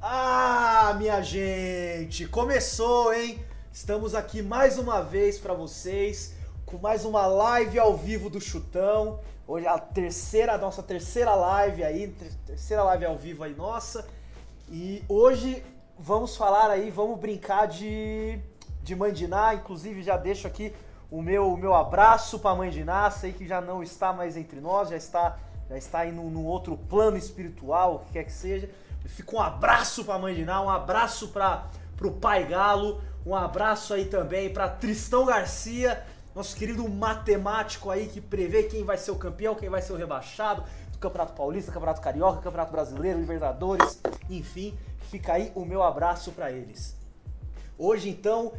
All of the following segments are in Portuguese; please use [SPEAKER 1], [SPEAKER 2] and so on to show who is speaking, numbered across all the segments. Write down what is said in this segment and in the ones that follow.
[SPEAKER 1] Ah, minha gente, começou, hein? Estamos aqui mais uma vez para vocês com mais uma live ao vivo do Chutão. Hoje é a terceira, a nossa terceira live aí, terceira live ao vivo aí nossa. E hoje vamos falar aí, vamos brincar de de Mandiná, inclusive já deixo aqui o meu, o meu abraço para a mãe de Ná, sei que já não está mais entre nós, já está, já está aí num outro plano espiritual, o que quer que seja. Fica um abraço para a mãe de Ná, um abraço para o pai Galo, um abraço aí também para Tristão Garcia, nosso querido matemático aí que prevê quem vai ser o campeão, quem vai ser o rebaixado do Campeonato Paulista, Campeonato Carioca, Campeonato Brasileiro, Libertadores, enfim, fica aí o meu abraço para eles. Hoje então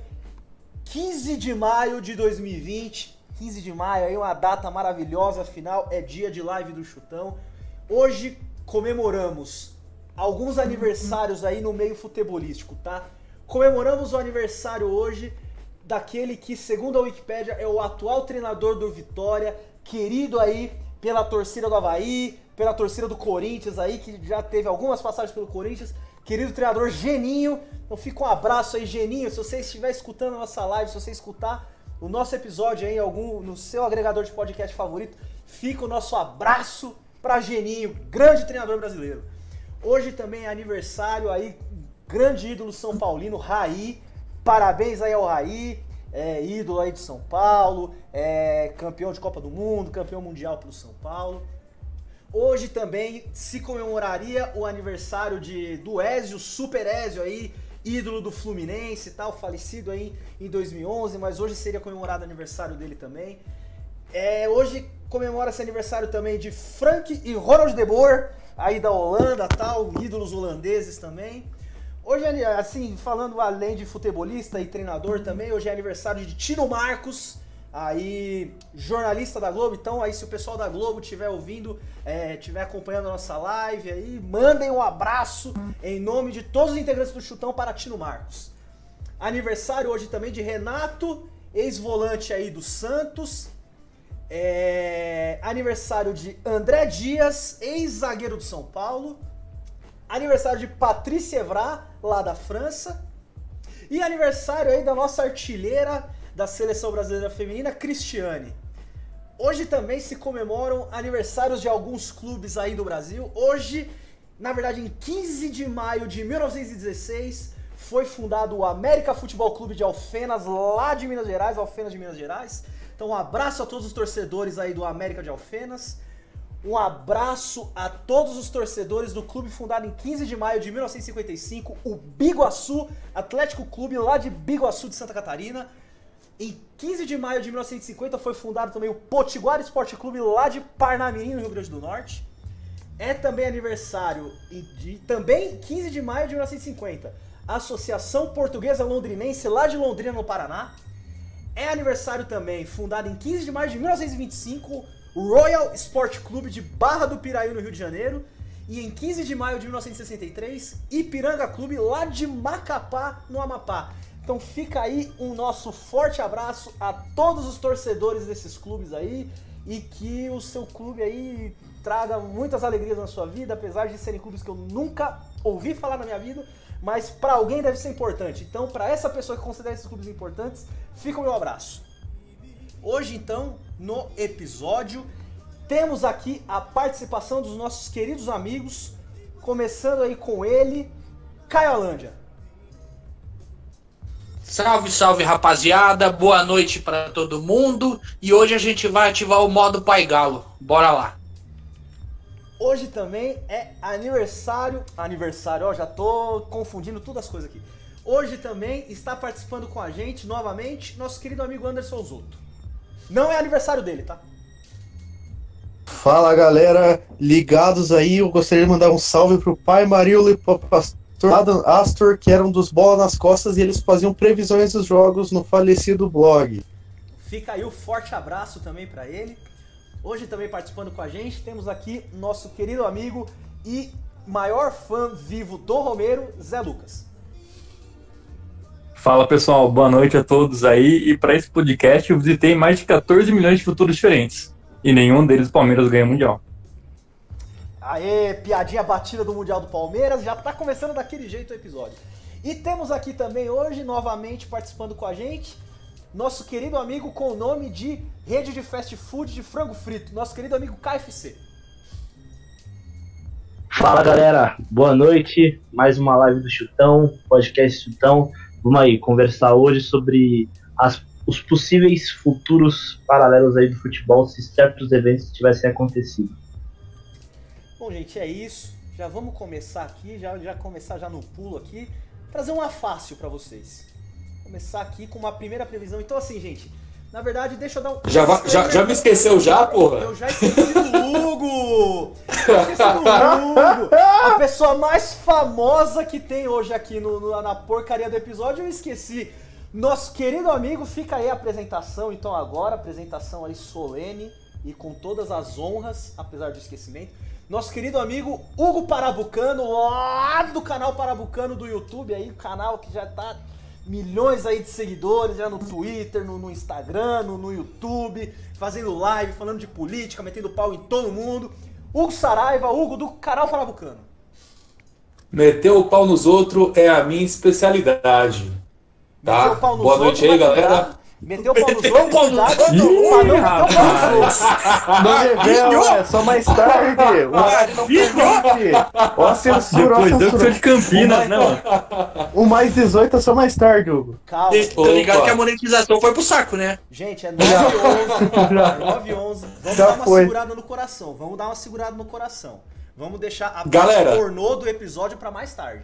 [SPEAKER 1] 15 de maio de 2020. 15 de maio, aí uma data maravilhosa, afinal é dia de live do Chutão. Hoje comemoramos alguns aniversários aí no meio futebolístico, tá? Comemoramos o aniversário hoje daquele que, segundo a Wikipédia, é o atual treinador do Vitória, querido aí pela torcida do Havaí, pela torcida do Corinthians aí, que já teve algumas passagens pelo Corinthians, querido treinador Geninho. Então fica um abraço aí, Geninho. Se você estiver escutando a nossa live, se você escutar o nosso episódio aí algum no seu agregador de podcast favorito, fica o nosso abraço para Geninho, grande treinador brasileiro. Hoje também é aniversário aí, grande ídolo São Paulino, Raí. Parabéns aí ao Raí, é, ídolo aí de São Paulo, é, campeão de Copa do Mundo, campeão mundial pelo São Paulo. Hoje também se comemoraria o aniversário de, do Ézio, Super Ézio aí, ídolo do Fluminense e tal, falecido aí em 2011, mas hoje seria comemorado o aniversário dele também. É, hoje comemora esse aniversário também de Frank e Ronald de Boer, aí da Holanda tal, ídolos holandeses também. Hoje, assim, falando além de futebolista e treinador também, hoje é aniversário de Tino Marcos, aí jornalista da Globo. Então, aí se o pessoal da Globo estiver ouvindo, é, estiver acompanhando a nossa live aí, mandem um abraço em nome de todos os integrantes do Chutão para Tino Marcos. Aniversário hoje também de Renato, ex-volante aí do Santos. É, aniversário de André Dias, ex-zagueiro do São Paulo. Aniversário de Patrícia Evra, lá da França. E aniversário aí da nossa artilheira, da seleção brasileira feminina, Cristiane. Hoje também se comemoram aniversários de alguns clubes aí do Brasil. Hoje, na verdade, em 15 de maio de 1916, foi fundado o América Futebol Clube de Alfenas, lá de Minas Gerais, Alfenas de Minas Gerais. Então, um abraço a todos os torcedores aí do América de Alfenas. Um abraço a todos os torcedores do clube fundado em 15 de maio de 1955, o Biguaçu Atlético Clube, lá de Biguaçu de Santa Catarina. Em 15 de maio de 1950 foi fundado também o Potiguar Esporte Clube lá de Parnamirim, no Rio Grande do Norte. É também aniversário de também 15 de maio de 1950, a Associação Portuguesa Londrinense lá de Londrina, no Paraná. É aniversário também, fundado em 15 de maio de 1925, o Royal Sport Clube de Barra do Piraí, no Rio de Janeiro. E em 15 de maio de 1963, Ipiranga Clube lá de Macapá, no Amapá. Então fica aí um nosso forte abraço a todos os torcedores desses clubes aí e que o seu clube aí traga muitas alegrias na sua vida, apesar de serem clubes que eu nunca ouvi falar na minha vida, mas para alguém deve ser importante. Então, para essa pessoa que considera esses clubes importantes, fica o meu abraço. Hoje, então, no episódio, temos aqui a participação dos nossos queridos amigos, começando aí com ele, Caio Alândia.
[SPEAKER 2] Salve, salve rapaziada, boa noite para todo mundo. E hoje a gente vai ativar o modo Pai Galo. Bora lá.
[SPEAKER 1] Hoje também é aniversário. Aniversário, ó, já tô confundindo todas as coisas aqui. Hoje também está participando com a gente novamente nosso querido amigo Anderson Zoto. Não é aniversário dele, tá?
[SPEAKER 3] Fala galera, ligados aí, eu gostaria de mandar um salve pro pai Mario Pastor Adam Astor, que era um dos bola nas costas, e eles faziam previsões dos jogos no falecido blog.
[SPEAKER 1] Fica aí o um forte abraço também para ele. Hoje também participando com a gente, temos aqui nosso querido amigo e maior fã vivo do Romero, Zé Lucas.
[SPEAKER 4] Fala pessoal, boa noite a todos aí. E para esse podcast eu visitei mais de 14 milhões de futuros diferentes. E nenhum deles o Palmeiras ganha mundial.
[SPEAKER 1] Aê, piadinha batida do Mundial do Palmeiras, já tá começando daquele jeito o episódio. E temos aqui também hoje, novamente participando com a gente, nosso querido amigo com o nome de Rede de Fast Food de Frango Frito, nosso querido amigo KFC.
[SPEAKER 5] Fala galera, boa noite. Mais uma live do Chutão, podcast Chutão. Vamos aí conversar hoje sobre as, os possíveis futuros paralelos aí do futebol se certos eventos tivessem acontecido.
[SPEAKER 1] Bom, gente, é isso. Já vamos começar aqui, já, já começar já no pulo aqui, trazer uma fácil para vocês. Começar aqui com uma primeira previsão. Então, assim, gente, na verdade, deixa eu dar um.
[SPEAKER 6] Já, já, já me esqueceu já, porra?
[SPEAKER 1] Eu já esqueci do Hugo! Eu esqueci do Hugo! A pessoa mais famosa que tem hoje aqui no, no- na porcaria do episódio, eu esqueci. Nosso querido amigo, fica aí a apresentação, então agora, apresentação aí solene e com todas as honras, apesar do esquecimento. Nosso querido amigo Hugo Parabucano, lá do canal Parabucano do YouTube aí, o canal que já tá milhões aí de seguidores já no Twitter, no, no Instagram, no, no YouTube, fazendo live, falando de política, metendo pau em todo mundo. Hugo Saraiva, Hugo do canal Parabucano.
[SPEAKER 6] Meter o pau nos outros é a minha especialidade. Tá?
[SPEAKER 1] Meteu o pau nos
[SPEAKER 6] Boa noite aí, galera.
[SPEAKER 1] Meteu o pau nos
[SPEAKER 2] Meteu o
[SPEAKER 1] outros,
[SPEAKER 2] pau nos
[SPEAKER 4] outros.
[SPEAKER 1] não
[SPEAKER 3] revela, é só mais tarde. O permite. Ó a censura, ó a
[SPEAKER 4] Depois eu que sou
[SPEAKER 3] censura.
[SPEAKER 4] de Campinas, né, mano?
[SPEAKER 3] O mais 18 é só mais tarde, Hugo.
[SPEAKER 1] Calma.
[SPEAKER 2] Tô ligado
[SPEAKER 6] Opa.
[SPEAKER 2] que a monetização foi pro saco, né?
[SPEAKER 1] Gente, é 9 e 11. É 9 e 11. Vamos
[SPEAKER 3] Já
[SPEAKER 1] dar uma
[SPEAKER 3] foi.
[SPEAKER 1] segurada no coração. Vamos dar uma segurada no coração. Vamos deixar a
[SPEAKER 6] Galera.
[SPEAKER 1] pornô do episódio pra mais tarde.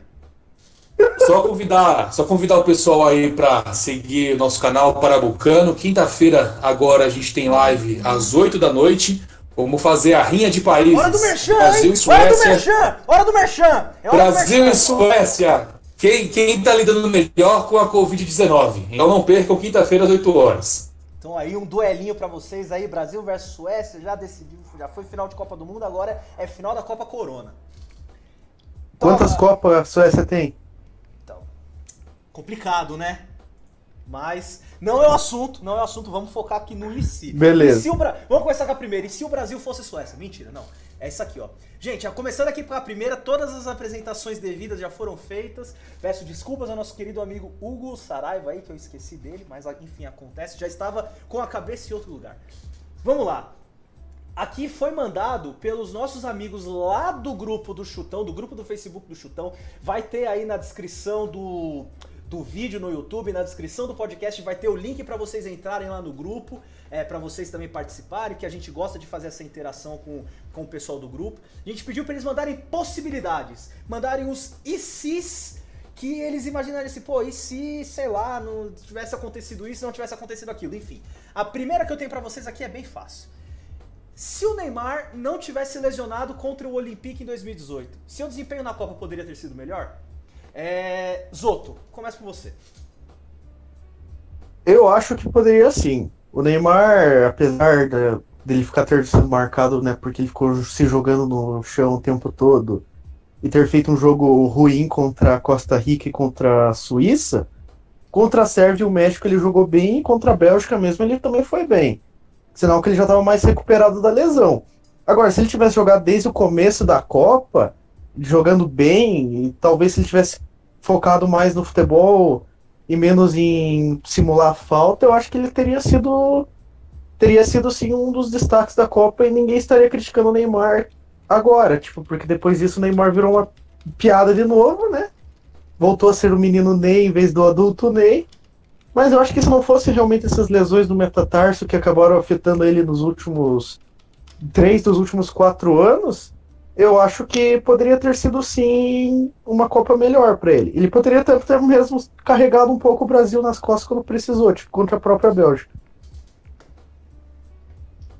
[SPEAKER 6] Só convidar, só convidar o pessoal aí pra seguir o nosso canal Parabucano. Quinta-feira, agora, a gente tem live às 8 da noite. Vamos fazer a rinha de países.
[SPEAKER 1] Hora do merchan,
[SPEAKER 6] Brasil
[SPEAKER 1] hein?
[SPEAKER 6] e
[SPEAKER 1] Hora do
[SPEAKER 6] Suécia.
[SPEAKER 1] merchan! Hora do merchan! É hora do
[SPEAKER 6] Brasil
[SPEAKER 1] merchan.
[SPEAKER 6] e Suécia. Quem, quem tá lidando melhor com a Covid-19? Então não percam quinta-feira às 8 horas.
[SPEAKER 1] Então aí um duelinho pra vocês aí, Brasil versus Suécia, já decidiu, já foi final de Copa do Mundo, agora é final da Copa Corona. Então,
[SPEAKER 3] Quantas
[SPEAKER 1] ah,
[SPEAKER 3] Copas a Suécia tem?
[SPEAKER 1] Complicado, né? Mas não é o assunto, não é o assunto, vamos focar aqui no e se.
[SPEAKER 3] Beleza.
[SPEAKER 1] E se o Bra- Vamos começar com a primeira. E se o Brasil fosse Suécia? Mentira, não. É isso aqui, ó. Gente, começando aqui com a primeira, todas as apresentações devidas já foram feitas. Peço desculpas ao nosso querido amigo Hugo Saraiva aí, que eu esqueci dele, mas enfim, acontece. Já estava com a cabeça em outro lugar. Vamos lá. Aqui foi mandado pelos nossos amigos lá do grupo do Chutão, do grupo do Facebook do Chutão. Vai ter aí na descrição do, do vídeo no YouTube, na descrição do podcast, vai ter o link para vocês entrarem lá no grupo, é, para vocês também participarem, que a gente gosta de fazer essa interação com, com o pessoal do grupo. A gente pediu para eles mandarem possibilidades, mandarem os se's que eles imaginariam assim, pô, e se, sei lá, não tivesse acontecido isso, não tivesse acontecido aquilo, enfim. A primeira que eu tenho para vocês aqui é bem fácil. Se o Neymar não tivesse lesionado contra o Olympique em 2018, seu desempenho na Copa poderia ter sido melhor? É... Zoto, começa por você.
[SPEAKER 3] Eu acho que poderia sim. O Neymar, apesar da- dele ficar ter sido marcado, né, porque ele ficou se jogando no chão o tempo todo e ter feito um jogo ruim contra a Costa Rica e contra a Suíça, contra a Sérvia e o México ele jogou bem e contra a Bélgica mesmo ele também foi bem. Senão que ele já estava mais recuperado da lesão. Agora, se ele tivesse jogado desde o começo da Copa, jogando bem, e talvez se ele tivesse focado mais no futebol e menos em simular falta, eu acho que ele teria sido teria sido sim um dos destaques da Copa e ninguém estaria criticando o Neymar agora, tipo, porque depois disso o Neymar virou uma piada de novo, né? Voltou a ser o menino Ney em vez do adulto Ney. Mas eu acho que se não fosse realmente essas lesões no metatarso que acabaram afetando ele nos últimos três dos últimos quatro anos, eu acho que poderia ter sido sim uma Copa melhor para ele. Ele poderia ter, ter mesmo carregado um pouco o Brasil nas costas quando precisou, tipo contra a própria Bélgica.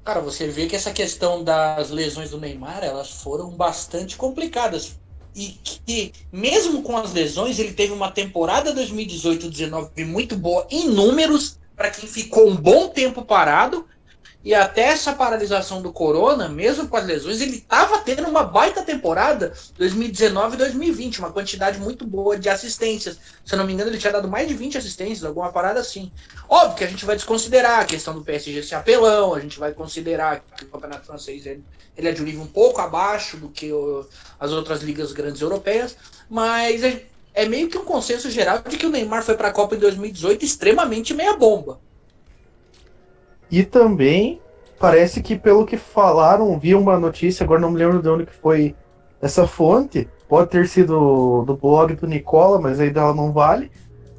[SPEAKER 2] Cara, você vê que essa questão das lesões do Neymar, elas foram bastante complicadas. E que, mesmo com as lesões, ele teve uma temporada 2018-19 muito boa em números, para quem ficou um bom tempo parado. E até essa paralisação do Corona, mesmo com as lesões, ele estava tendo uma baita temporada 2019 e 2020, uma quantidade muito boa de assistências. Se eu não me engano, ele tinha dado mais de 20 assistências, alguma parada assim. Óbvio que a gente vai desconsiderar a questão do PSG ser apelão, a gente vai considerar que o Campeonato Francês ele, ele é de um nível um pouco abaixo do que o, as outras ligas grandes europeias, mas é, é meio que um consenso geral de que o Neymar foi para a Copa em 2018 extremamente meia bomba.
[SPEAKER 3] E também parece que, pelo que falaram, vi uma notícia, agora não me lembro de onde que foi essa fonte. Pode ter sido do blog do Nicola, mas aí dela não vale.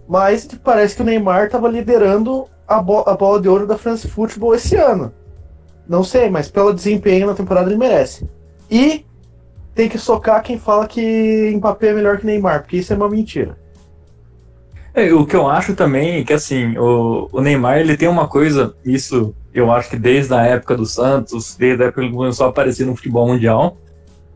[SPEAKER 3] Mas parece que o Neymar estava liderando a, bo a bola de ouro da France Football esse ano. Não sei, mas pelo desempenho na temporada ele merece. E tem que socar quem fala que Mbappé é melhor que Neymar, porque isso é uma mentira.
[SPEAKER 4] É, o que eu acho também é que assim, o, o, Neymar ele tem uma coisa, isso eu acho que desde a época do Santos, desde a época que ele começou a aparecer no futebol mundial,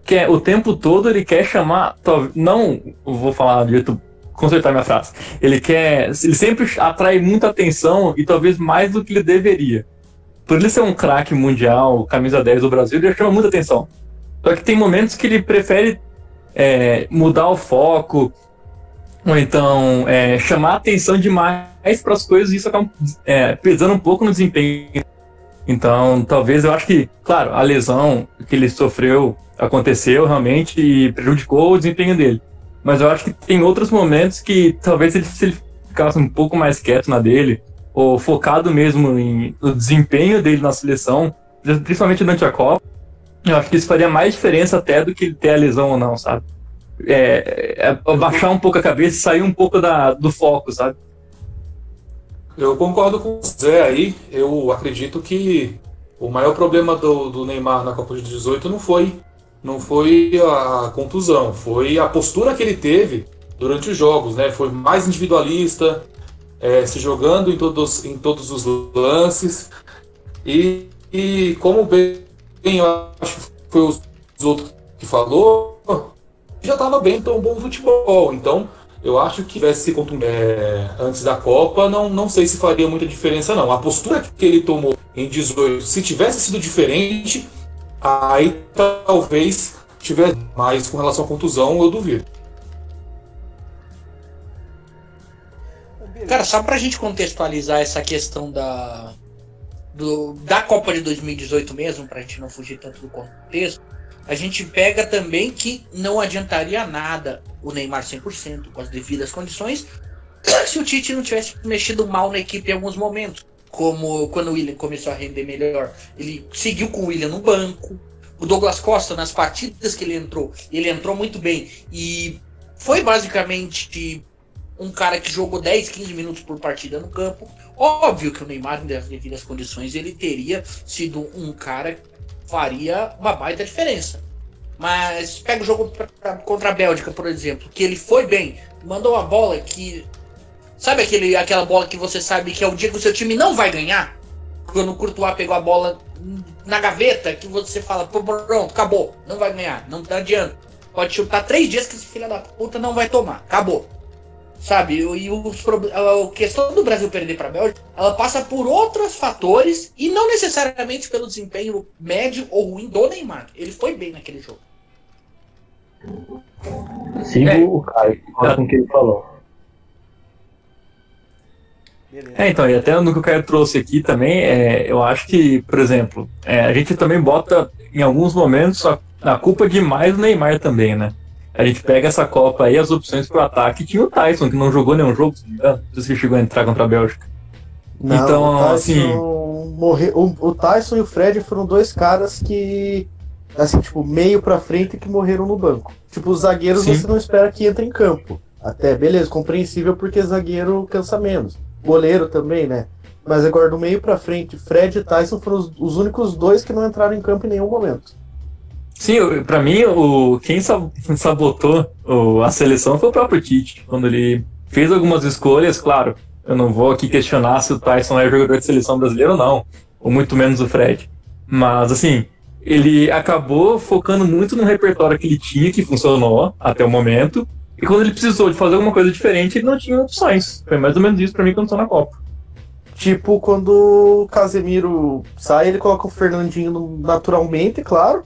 [SPEAKER 4] que é o tempo todo ele quer chamar, não vou falar de jeito consertar minha frase. Ele quer, ele sempre atrai muita atenção e talvez mais do que ele deveria. Por ele ser um craque mundial, camisa 10 do Brasil, ele chama muita atenção. Só que tem momentos que ele prefere é, mudar o foco, ou então é, chamar atenção demais para as coisas e isso acaba é, pesando um pouco no desempenho. Então, talvez eu acho que, claro, a lesão que ele sofreu aconteceu realmente e prejudicou o desempenho dele. Mas eu acho que tem outros momentos que talvez ele, se ele ficasse um pouco mais quieto na dele, ou focado mesmo em, no desempenho dele na seleção, principalmente durante a Copa, eu acho que isso faria mais diferença até do que ele ter a lesão ou não, sabe? É, é, baixar um pouco a cabeça e sair um pouco da, do foco, sabe?
[SPEAKER 6] Eu concordo com o Zé aí. Eu acredito que o maior problema do, do Neymar na Copa de 18 não foi, não foi a contusão, foi a postura que ele teve durante os jogos, né? Foi mais individualista, é, se jogando em todos, em todos os lances. E, e como bem eu acho que foi os outros que falou, já estava bem tão bom futebol. Então, eu acho que tivesse é, antes da Copa, não, não sei se faria muita diferença, não. A postura que ele tomou em 18, se tivesse sido diferente, aí talvez tivesse mais com relação à contusão, eu duvido.
[SPEAKER 2] Cara, só pra gente contextualizar essa questão da, do, da Copa de 2018 mesmo, pra gente não fugir tanto do contexto, a gente pega também que não adiantaria nada o Neymar 100% com as devidas condições se o Tite não tivesse mexido mal na equipe em alguns momentos. Como quando o William começou a render melhor, ele seguiu com o William no banco. O Douglas Costa, nas partidas que ele entrou, ele entrou muito bem. E foi basicamente um cara que jogou 10, 15 minutos por partida no campo. Óbvio que o Neymar, nas devidas condições, ele teria sido um cara faria uma baita diferença. Mas pega o jogo pra, contra a Bélgica, por exemplo, que ele foi bem, mandou uma bola que. Sabe aquele, aquela bola que você sabe que é o dia que o seu time não vai ganhar? Quando o Courtois pegou a bola na gaveta, que você fala, pronto, acabou, não vai ganhar, não adianta. Pode chutar três dias que esse filho da puta não vai tomar, acabou. Sabe? E os, a questão do Brasil perder para a Bélgica, ela passa por outros fatores e não necessariamente pelo desempenho médio ou ruim do Neymar. Ele foi bem naquele jogo.
[SPEAKER 5] Sigo é. o Caio, com o que ele falou.
[SPEAKER 4] É, então, e até no que o Caio trouxe aqui também, é, eu acho que, por exemplo, é, a gente também bota em alguns momentos a, a culpa demais do Neymar também, né? A gente pega essa Copa aí, as opções pro ataque, tinha o Tyson, que não jogou nenhum jogo, se não me engano. Não sei se chegou a entrar contra a Bélgica.
[SPEAKER 3] Não, então, o assim. Morre... O, o Tyson e o Fred foram dois caras que. Assim, tipo, meio pra frente que morreram no banco. Tipo, os zagueiros Sim. você não espera que entre em campo. Até, beleza, compreensível porque zagueiro cansa menos. Goleiro também, né? Mas agora do meio pra frente, Fred e Tyson foram os, os únicos dois que não entraram em campo em nenhum momento.
[SPEAKER 4] Sim, para mim, o, quem sabotou a seleção foi o próprio Tite. Quando ele fez algumas escolhas, claro, eu não vou aqui questionar se o Tyson é jogador de seleção brasileira ou não, ou muito menos o Fred. Mas, assim, ele acabou focando muito no repertório que ele tinha, que funcionou até o momento, e quando ele precisou de fazer alguma coisa diferente, ele não tinha opções. Foi mais ou menos isso para mim quando estou na Copa.
[SPEAKER 3] Tipo, quando o Casemiro sai, ele coloca o Fernandinho naturalmente, claro.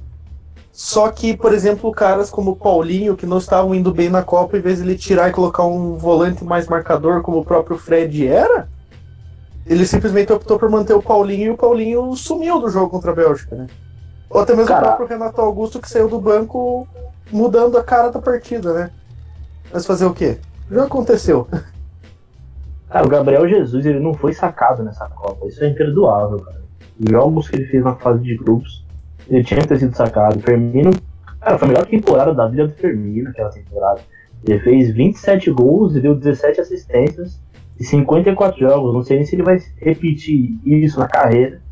[SPEAKER 3] Só que, por exemplo, caras como o Paulinho, que não estavam indo bem na Copa, em vez de ele tirar e colocar um volante mais marcador, como o próprio Fred era, ele simplesmente optou por manter o Paulinho e o Paulinho sumiu do jogo contra a Bélgica, né? Ou até mesmo o próprio Renato Augusto, que saiu do banco mudando a cara da partida, né? Mas fazer o quê? Já aconteceu.
[SPEAKER 5] Cara, o Gabriel Jesus ele não foi sacado nessa Copa. Isso é imperdoável, cara. Os jogos que ele fez na fase de grupos, ele tinha que ter sido sacado. Firmino, cara, foi a melhor temporada da vida do Firmino aquela temporada. Ele fez 27 gols e deu 17 assistências e 54 jogos. Não sei nem se ele vai repetir isso na carreira.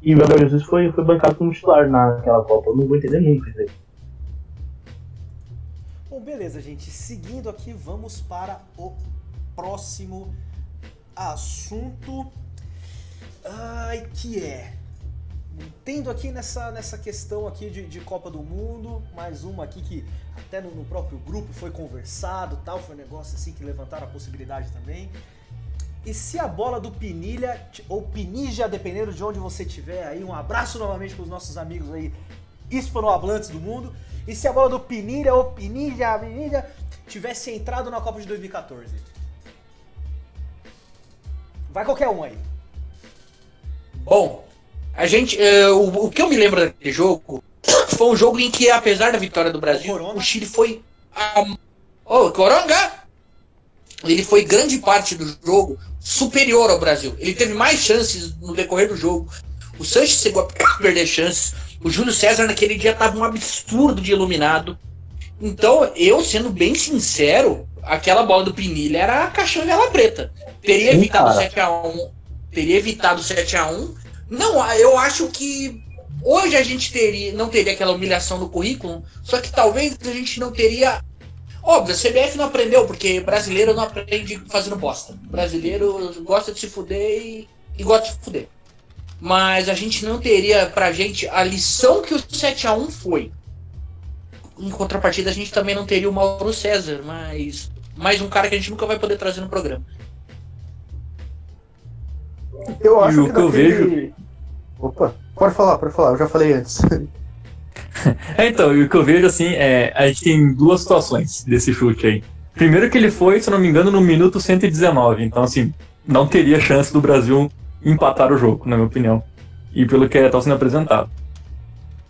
[SPEAKER 5] E o Gabriel Jesus foi, foi bancado como titular naquela Copa. Eu não vou entender nunca isso aí.
[SPEAKER 1] Bom, beleza, gente. Seguindo aqui, vamos para o próximo assunto. Ai, que é. Tendo aqui nessa, nessa questão aqui de, de Copa do Mundo, mais uma aqui que até no, no próprio grupo foi conversado tal, foi um negócio assim que levantaram a possibilidade também. E se a bola do Pinilha, ou Pinija, dependendo de onde você estiver aí, um abraço novamente para os nossos amigos aí hispanohablantes do mundo. E se a bola do Pinilha ou Pinilha, Pinilha, tivesse entrado na Copa de 2014? Vai qualquer um aí.
[SPEAKER 2] Bom, a gente. eh, o, o que eu me lembro daquele jogo foi um jogo em que, apesar da vitória do Brasil,
[SPEAKER 1] Corona.
[SPEAKER 2] o Chile foi. Um, oh, Coronga! Ele foi grande parte do jogo superior ao Brasil. Ele teve mais chances no decorrer do jogo. O Sanches chegou a perder chances. O Júlio César naquele dia estava um absurdo de iluminado. Então, eu, sendo bem sincero, aquela bola do Pinilha era caixão de preta. Teria
[SPEAKER 5] Sim,
[SPEAKER 2] evitado
[SPEAKER 5] cara.
[SPEAKER 2] 7x1. Teria evitado 7x1. Não, eu acho que hoje a gente teria, não teria aquela humilhação no currículo, só que talvez a gente não teria. Óbvio, a CBF não aprendeu, porque brasileiro não aprende fazendo bosta. Brasileiro gosta de se fuder e, e gosta de se fuder. Mas a gente não teria pra gente a lição que o 7x1 foi. Em contrapartida, a gente também não teria o Mauro César, mas mais um cara que a gente nunca vai poder trazer no programa.
[SPEAKER 3] Eu
[SPEAKER 4] E
[SPEAKER 3] acho
[SPEAKER 4] o
[SPEAKER 3] que
[SPEAKER 4] que eu
[SPEAKER 3] daquele- Opa, pode falar, pode falar, eu já falei antes.
[SPEAKER 4] É, então, o que eu vejo assim é. A gente tem duas situações desse chute aí. Primeiro que ele foi, se não me engano, no minuto 119. Então, assim, não teria chance do Brasil empatar o jogo, na minha opinião. E pelo que está sendo apresentado.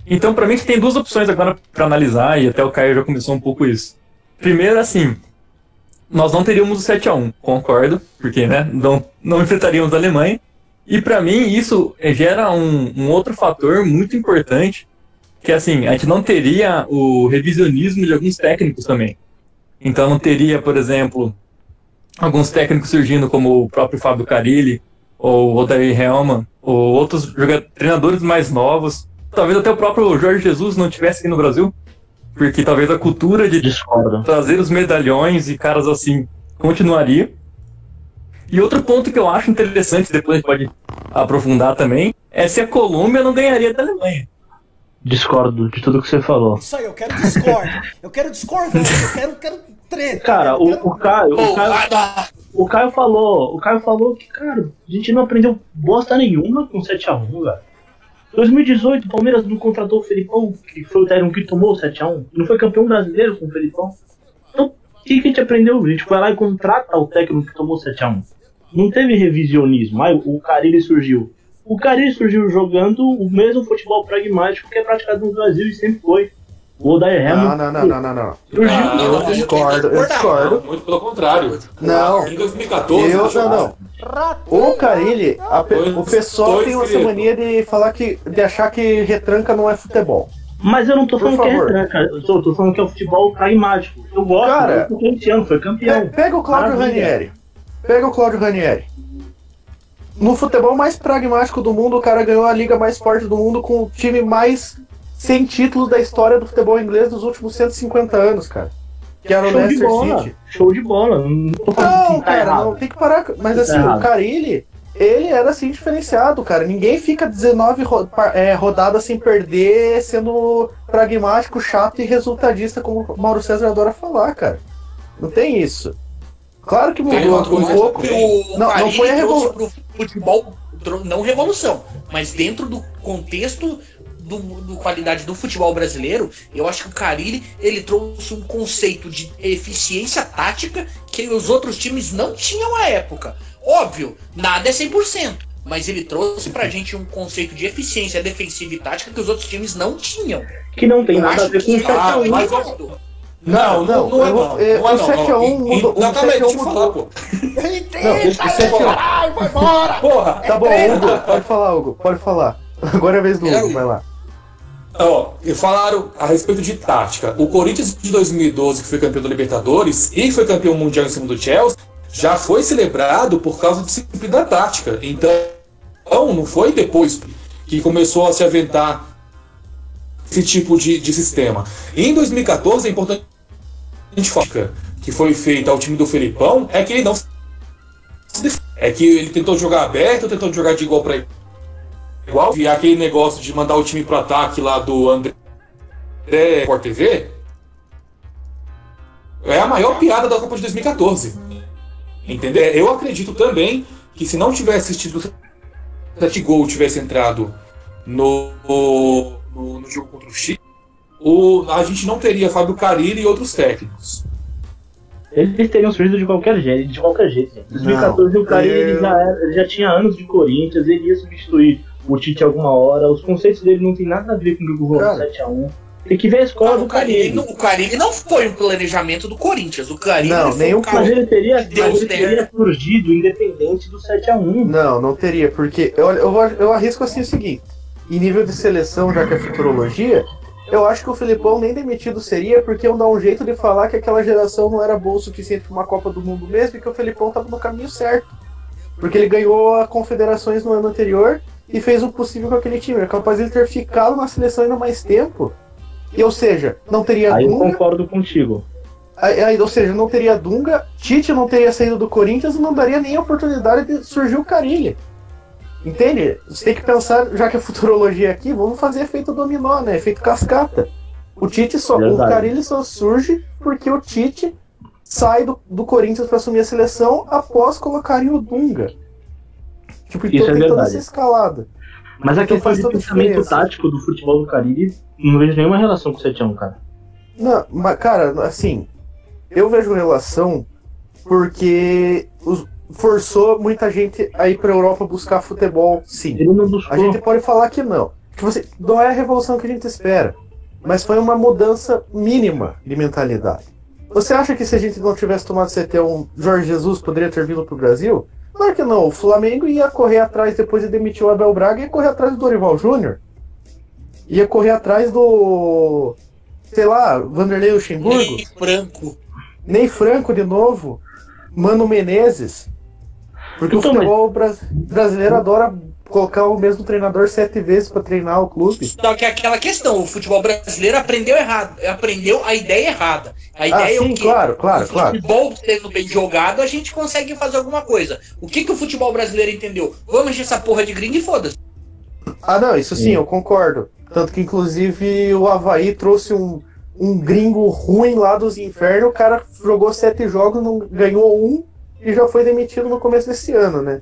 [SPEAKER 4] Então, pra mim, a tem duas opções agora pra analisar, e até o Caio já começou um pouco isso. Primeiro, assim, nós não teríamos o 7x1, concordo, porque, né, não, não enfrentaríamos a Alemanha. E pra mim, isso gera um, um outro fator muito importante, que assim, a gente não teria o revisionismo de alguns técnicos também. Então não teria, por exemplo, alguns técnicos surgindo como o próprio Fábio Carilli, ou o Odair Helman, ou outros treinadores mais novos. Talvez até o próprio Jorge Jesus não estivesse aqui no Brasil, porque talvez a cultura de
[SPEAKER 5] Discordo.
[SPEAKER 4] trazer os medalhões e caras assim continuaria. E outro ponto que eu acho interessante, depois a gente pode aprofundar também, é se a Colômbia não ganharia da Alemanha.
[SPEAKER 5] Discordo de tudo que você falou.
[SPEAKER 1] Isso aí, eu quero discord. Eu quero discordância, eu quero, quero treta.
[SPEAKER 5] Cara,
[SPEAKER 1] eu
[SPEAKER 5] o,
[SPEAKER 1] quero-
[SPEAKER 5] o Caio, o Caio,
[SPEAKER 2] vai
[SPEAKER 5] o Caio falou, o Caio falou que, cara, a gente não aprendeu bosta nenhuma com 7x1, velho. 2018, o Palmeiras não contratou o Felipão, que foi o técnico que tomou o 7x1, não foi campeão brasileiro com o Felipão. Então, o que, que a gente aprendeu? A gente foi lá e contrata o técnico que tomou o 7x1. Não teve revisionismo, aí o Carilli surgiu. O Carilli surgiu jogando o mesmo futebol pragmático que é praticado no Brasil e sempre foi. O Odair
[SPEAKER 3] Não,
[SPEAKER 5] Helman
[SPEAKER 3] não, não, não, não, não.
[SPEAKER 5] surgiu.
[SPEAKER 6] Ah,
[SPEAKER 3] Eu
[SPEAKER 6] não,
[SPEAKER 3] discordo, eu
[SPEAKER 6] Não,
[SPEAKER 3] discordo.
[SPEAKER 6] muito pelo contrário.
[SPEAKER 3] Não,
[SPEAKER 6] Em 2014,
[SPEAKER 3] eu não, não. O Carilli, pe-
[SPEAKER 6] Dois-
[SPEAKER 3] o pessoal tem essa mania de falar que. de achar que retranca não é futebol.
[SPEAKER 5] Mas eu não tô falando que é retranca, eu tô, tô falando que é o futebol pragmático. Eu gosto,
[SPEAKER 3] Cara,
[SPEAKER 5] eu corintiano, foi
[SPEAKER 3] Pe-
[SPEAKER 5] campeão.
[SPEAKER 3] Pega o Cláudio
[SPEAKER 5] Maravilha.
[SPEAKER 3] Ranieri. Pega o Cláudio Ranieri. No futebol mais pragmático do mundo, o cara ganhou a liga mais forte do mundo com o time mais sem títulos da história do futebol inglês dos últimos 150 anos, cara. Que era o
[SPEAKER 5] Show de
[SPEAKER 3] Leicester
[SPEAKER 5] bola,
[SPEAKER 3] City.
[SPEAKER 5] show de bola. Não tô
[SPEAKER 3] Não,
[SPEAKER 5] tá
[SPEAKER 3] cara,
[SPEAKER 5] errado.
[SPEAKER 3] não, tem que parar. Mas
[SPEAKER 5] Tá
[SPEAKER 3] assim, o Carilli, ele era assim diferenciado, cara. Ninguém fica 19 ro- é, rodadas sem perder, sendo pragmático, chato e resultadista, como o Mauro César adora falar, cara. Não tem isso. Claro que mudou um pouco.
[SPEAKER 2] O
[SPEAKER 3] Não, não foi a
[SPEAKER 2] trouxe
[SPEAKER 3] revol-
[SPEAKER 2] pro futebol, não revolução, mas dentro do contexto do, do, qualidade do futebol brasileiro, eu acho que o Carilli ele trouxe um conceito de eficiência tática que os outros times não tinham à época. Óbvio, nada é 100%, mas ele trouxe pra gente um conceito de eficiência defensiva e tática que os outros times não tinham.
[SPEAKER 5] Que não tem eu nada a ver com o 7x1.
[SPEAKER 3] Não, não, não, não, é, não, o 7x1 mudou.
[SPEAKER 6] Não, calma aí, deixa eu falar, pô.
[SPEAKER 1] Não, deixa o 7x1. Vai embora!
[SPEAKER 3] Porra! Tá bom, Hugo, pode falar, Hugo, pode falar. Agora é a vez do Hugo, vai lá.
[SPEAKER 6] Ó, e falaram a respeito de tática. O Corinthians de 2012, que foi campeão da Libertadores e foi campeão mundial em cima do Chelsea, já foi celebrado por causa de disciplina tática. Então, não foi depois que começou a se aventar esse tipo de, de sistema. E em 2014, é importante falar que foi feita ao time do Felipão é que ele não é que ele tentou jogar aberto, tentou jogar de igual para igual, e aquele negócio de mandar o time pro ataque lá do André Sport TV é a maior piada da Copa de 2014. Entendeu? Eu acredito também que se não tivesse assistido o gol tivesse entrado no, no, no, jogo contra o Chile, o, a gente não teria Fábio Carilli e outros técnicos.
[SPEAKER 5] Eles teriam surgido de qualquer jeito, de qualquer jeito. Em 2014 o Carilli eu... já, ele já tinha anos de Corinthians, ele ia substituir o Tite alguma hora. Os conceitos dele não tem nada a ver com o jogo 7x1. Tem que ver a escola do Carilli.
[SPEAKER 2] O Carilli não foi um planejamento do Corinthians. O Carilli
[SPEAKER 3] não, nem
[SPEAKER 2] um
[SPEAKER 5] mas ele teria, mas ele teria surgido independente do 7x1.
[SPEAKER 3] Não, não teria, porque eu, eu, eu arrisco assim o seguinte: em nível de seleção, já que é futurologia, eu acho que o Filipão nem demitido seria, porque iam dar um jeito de falar que aquela geração não era boa o suficiente para uma Copa do Mundo mesmo e que o Filipão estava no caminho certo. Porque ele ganhou a Confederações no ano anterior e fez o possível com aquele time. É capaz de ele ter ficado na seleção ainda mais tempo. E, ou seja, não teria
[SPEAKER 5] Aí Dunga, eu concordo contigo.
[SPEAKER 3] Aí, aí, ou seja, não teria Dunga, Tite não teria saído do Corinthians e não daria nem a oportunidade de surgir o Carilli. Entende? Você tem que pensar, já que a futurologia é aqui, vamos fazer efeito dominó, né? Efeito cascata. O Tite só. Verdade. O Carilli só surge porque o Tite sai do, do Corinthians para assumir a seleção após colocarem o Dunga. Tipo,
[SPEAKER 5] Isso então é tem toda
[SPEAKER 3] essa escalada.
[SPEAKER 5] Mas a questão de pensamento tático do futebol do Caribe, não vejo nenhuma relação com o 7x1, cara.
[SPEAKER 3] Não, mas, cara, assim, eu vejo relação porque os, forçou muita gente a ir pra Europa buscar futebol, sim.
[SPEAKER 5] Ele não buscou.
[SPEAKER 3] A gente pode falar que não. Que você, não é a revolução que a gente espera, mas foi uma mudança mínima de mentalidade. Você acha que se a gente não tivesse tomado CT1, Jorge Jesus poderia ter vindo pro Brasil? Claro que não. O Flamengo ia correr atrás, depois de demitir o Abel Braga, ia correr atrás do Dorival Júnior. Ia correr atrás do. Sei lá, Vanderlei Luxemburgo. Nem
[SPEAKER 2] Franco.
[SPEAKER 3] Nem Franco de novo. Mano Menezes. Porque então, o futebol mas... brasileiro adora colocar o mesmo treinador sete vezes para treinar o clube.
[SPEAKER 2] Só que é aquela questão, o futebol brasileiro aprendeu errado, aprendeu a ideia errada. A ideia ah,
[SPEAKER 3] sim, é o quê? claro, claro,
[SPEAKER 2] o futebol sendo bem jogado, a gente consegue fazer alguma coisa. O que, que o futebol brasileiro entendeu? Vamos encher essa porra de gringo e foda-se.
[SPEAKER 3] Ah, não, isso sim, sim, eu concordo. Tanto que, inclusive, o Havaí trouxe um, um gringo ruim lá dos infernos, o cara jogou sete jogos, não ganhou um e já foi demitido no começo desse ano, né?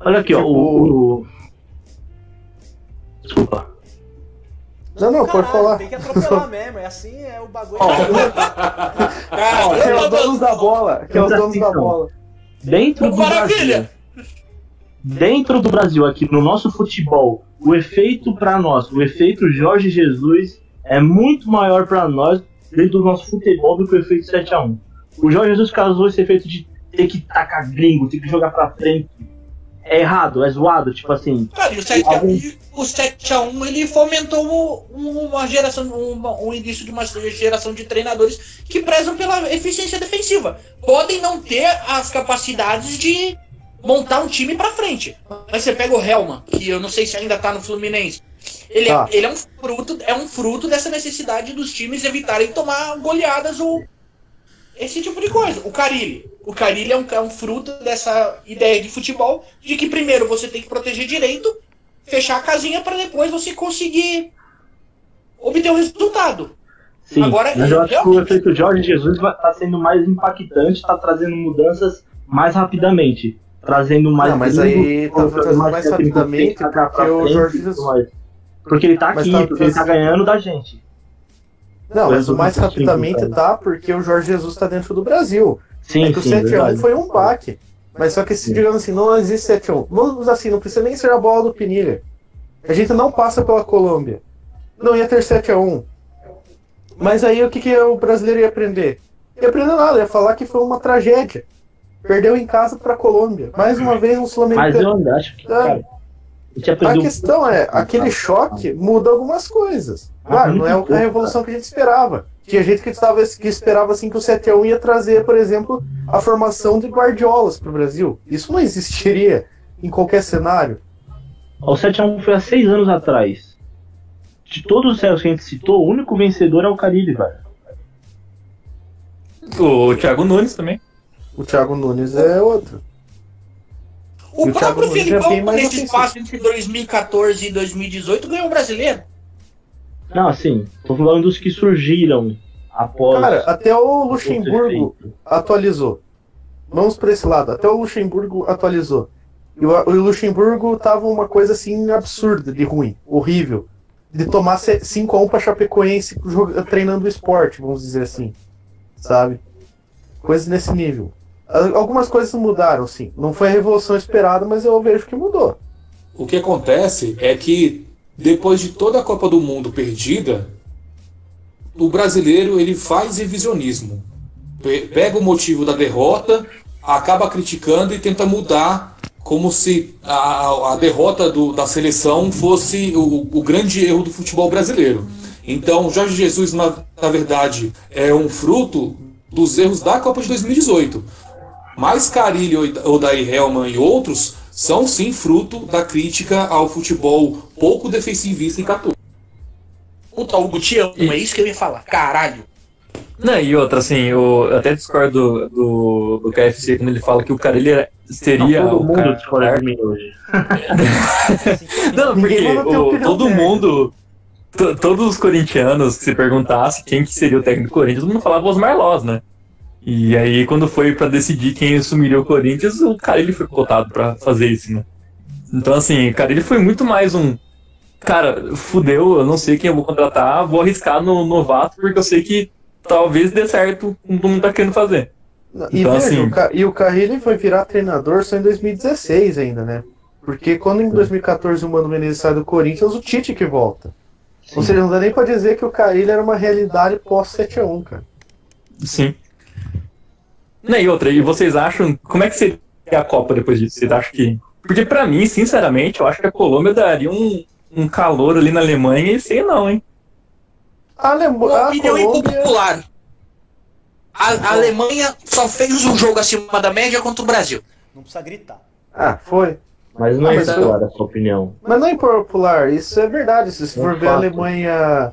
[SPEAKER 5] Olha aqui, tipo... ó, o, o... Desculpa.
[SPEAKER 3] Não, não, Caralho, pode falar.
[SPEAKER 1] Tem que atropelar mesmo, é assim, é o bagulho.
[SPEAKER 3] Que é os donos da bola. Que é os donos da bola.
[SPEAKER 5] Dentro do Brasil. Dentro do Brasil, aqui no nosso futebol, o efeito para nós, o efeito Jorge Jesus é muito maior para nós dentro do nosso futebol do que o efeito 7x1. O Jorge Jesus causou esse efeito de ter que tacar gringo, ter que jogar pra frente é errado, é zoado, tipo assim.
[SPEAKER 2] Cara, e o 7x1 algum... 7 ele fomentou uma geração, um, um início de uma geração de treinadores que prezam pela eficiência defensiva. Podem não ter as capacidades de montar um time pra frente. Mas você pega o Helman, que eu não sei se ainda tá no Fluminense. Ele, é, ele é um fruto, é um fruto dessa necessidade dos times evitarem tomar goleadas ou esse tipo de coisa. O Carilli. O Carilli é um, é um fruto dessa ideia de futebol de que primeiro você tem que proteger direito, fechar a casinha para depois você conseguir obter o resultado.
[SPEAKER 5] Sim, Agora, mas eu acho que o efeito Jorge Jesus está sendo mais impactante, está trazendo mudanças mais rapidamente. trazendo mais.
[SPEAKER 3] Não, mas aí tá
[SPEAKER 5] trazendo
[SPEAKER 3] mais
[SPEAKER 5] técnico
[SPEAKER 3] rapidamente porque o Jorge Jesus-
[SPEAKER 5] mais. Porque ele tá
[SPEAKER 3] Mas
[SPEAKER 5] aqui,
[SPEAKER 3] tá
[SPEAKER 5] porque ele tá
[SPEAKER 3] trazendo-
[SPEAKER 5] ganhando da gente.
[SPEAKER 3] Não, mas o mais rapidamente tá porque o Jorge Jesus tá dentro do Brasil.
[SPEAKER 5] Sim,
[SPEAKER 3] é que o
[SPEAKER 5] sim,
[SPEAKER 3] 7x1
[SPEAKER 5] verdade.
[SPEAKER 3] foi um baque. Mas só que, se digamos assim, não existe 7x1. Vamos assim, não precisa nem ser a bola do Pinilha. A gente não passa pela Colômbia. Não ia ter 7x1. Mas aí o que, que o brasileiro ia aprender? Ia aprender nada, ia falar que foi uma tragédia. Perdeu em casa pra Colômbia. Mais uma vez um
[SPEAKER 5] Mas
[SPEAKER 3] sul-americano.
[SPEAKER 5] eu ainda acho que,
[SPEAKER 3] Ah.
[SPEAKER 5] cara, a
[SPEAKER 3] questão é, aquele choque muda algumas coisas. Claro, não é a revolução que a gente esperava. Tinha gente que, estava, que esperava assim que o 7x1 ia trazer, por exemplo, a formação de guardiolas para o Brasil. Isso não existiria em qualquer cenário.
[SPEAKER 5] O 7x1 foi há seis anos atrás. De todos os céus que a gente citou, o único vencedor é o Carilli, velho.
[SPEAKER 4] O Thiago Nunes também.
[SPEAKER 3] O Thiago Nunes é outro.
[SPEAKER 2] O
[SPEAKER 3] o
[SPEAKER 2] próprio
[SPEAKER 3] é mais
[SPEAKER 2] nesse
[SPEAKER 3] ofensivo.
[SPEAKER 2] espaço entre 2014 e 2018, ganhou o brasileiro.
[SPEAKER 5] Não, assim, tô falando dos que surgiram após.
[SPEAKER 3] Cara, até o Luxemburgo atualizou. Vamos para esse lado. Até o Luxemburgo atualizou. E o, Luxemburgo tava uma coisa assim absurda de ruim, horrível. De tomar 5x1 pra Chapecoense treinando o esporte, vamos dizer assim. Sabe? Coisas nesse nível. Al- Algumas coisas mudaram, sim. Não foi a revolução esperada, mas eu vejo que mudou.
[SPEAKER 6] O que acontece é que depois de toda a Copa do Mundo perdida, o brasileiro ele faz revisionismo. Pe- Pega o motivo da derrota, acaba criticando e tenta mudar como se a, a derrota do- da seleção fosse o, o grande erro do futebol brasileiro. Então, Jorge Jesus, na, na verdade, é um fruto dos erros da Copa de 2018. Mas Carilho, Odair Helman e outros são sim fruto da crítica ao futebol pouco defensivista em 14.
[SPEAKER 2] Puta, Hugo, te amo. É isso que eu ia falar. Caralho.
[SPEAKER 4] Não, e outra, assim, eu até discordo do, do KFC quando ele fala que o cara ele era- seria.
[SPEAKER 5] Não, todo
[SPEAKER 4] o
[SPEAKER 5] mundo
[SPEAKER 4] cara-
[SPEAKER 5] discorda de mim hoje.
[SPEAKER 4] Não, porque o- todo mundo. to- todos os corintianos, se perguntasse quem que seria o técnico do Corinthians, todo mundo falava Osmar Loz, né? E aí, quando foi pra decidir quem assumiria o Corinthians, o cara ele foi cotado pra fazer isso, né? Então, assim, cara, ele foi muito mais um. Cara, fudeu, eu não sei quem eu vou contratar, vou arriscar no novato, porque eu sei que talvez dê certo o que todo mundo tá querendo fazer.
[SPEAKER 3] E,
[SPEAKER 4] Então,
[SPEAKER 3] veja,
[SPEAKER 4] assim-
[SPEAKER 3] o Ca- e o Carrilho foi virar treinador só em 2016 ainda, né? Porque quando em 2014 o Mano Menezes sai do Corinthians, o Tite que volta. Ou seja, não dá nem pra dizer que o Carrilho era uma realidade pós 7x1, cara.
[SPEAKER 4] Sim. Não, e outra, e vocês acham. Como é que seria a Copa depois disso? Vocês acham que. Porque pra mim, sinceramente, eu acho que a Colômbia daria um, um calor ali na Alemanha e sei não, hein?
[SPEAKER 3] A, Alem...
[SPEAKER 2] Uma
[SPEAKER 3] a
[SPEAKER 2] opinião
[SPEAKER 3] Colômbia...
[SPEAKER 2] impopular. A, a Alemanha só fez um jogo acima da média contra o Brasil.
[SPEAKER 1] Não precisa gritar.
[SPEAKER 3] Ah, foi.
[SPEAKER 5] Mas não
[SPEAKER 3] Ah,
[SPEAKER 5] é
[SPEAKER 3] mas
[SPEAKER 5] isso
[SPEAKER 3] eu-
[SPEAKER 5] agora a sua opinião.
[SPEAKER 3] Mas não é impopular, isso é verdade. Se você
[SPEAKER 5] É
[SPEAKER 3] for ver a. Alemanha.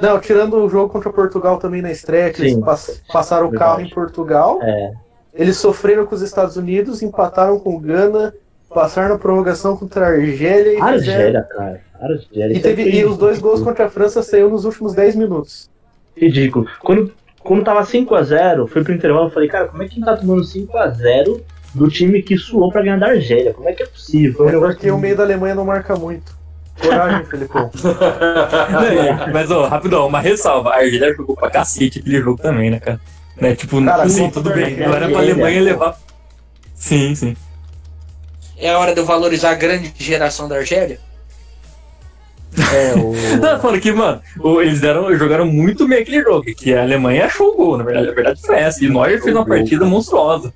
[SPEAKER 3] Não, tirando o jogo contra Portugal também na estreia, que eles
[SPEAKER 5] Sim.
[SPEAKER 3] pass- passaram o carro em Portugal.
[SPEAKER 5] É.
[SPEAKER 3] Eles sofreram com os Estados Unidos, empataram com o Gana, passaram na prorrogação contra a Argélia e fizeram.
[SPEAKER 5] Argélia, cara. Argélia.
[SPEAKER 3] E,
[SPEAKER 5] é
[SPEAKER 3] teve, e os dois gols contra a França saiu nos últimos 10 minutos.
[SPEAKER 5] Ridículo. Quando, quando tava 5x0, foi pro intervalo, eu falei, cara, como é que a gente tá tomando 5x0 do time que suou pra ganhar da Argélia? Como é que é possível? Foi um
[SPEAKER 3] É porque o meio da Alemanha não marca muito. Coragem, Felipão.
[SPEAKER 4] Não, Mas, ó, rapidão, uma ressalva. A Argélia jogou pra cacete aquele jogo também, né, cara? Né, tipo,
[SPEAKER 3] Cara,
[SPEAKER 4] assim, tudo bem. Não era pra Alemanha levar. Sim, sim.
[SPEAKER 2] É a hora de eu valorizar a grande geração da Argélia.
[SPEAKER 5] É, o...
[SPEAKER 4] Não, falando que, mano, o- eles deram, jogaram muito bem aquele jogo, que a Alemanha achou o gol, na verdade. A verdade foi essa. E Neuer fez uma partida monstruosa.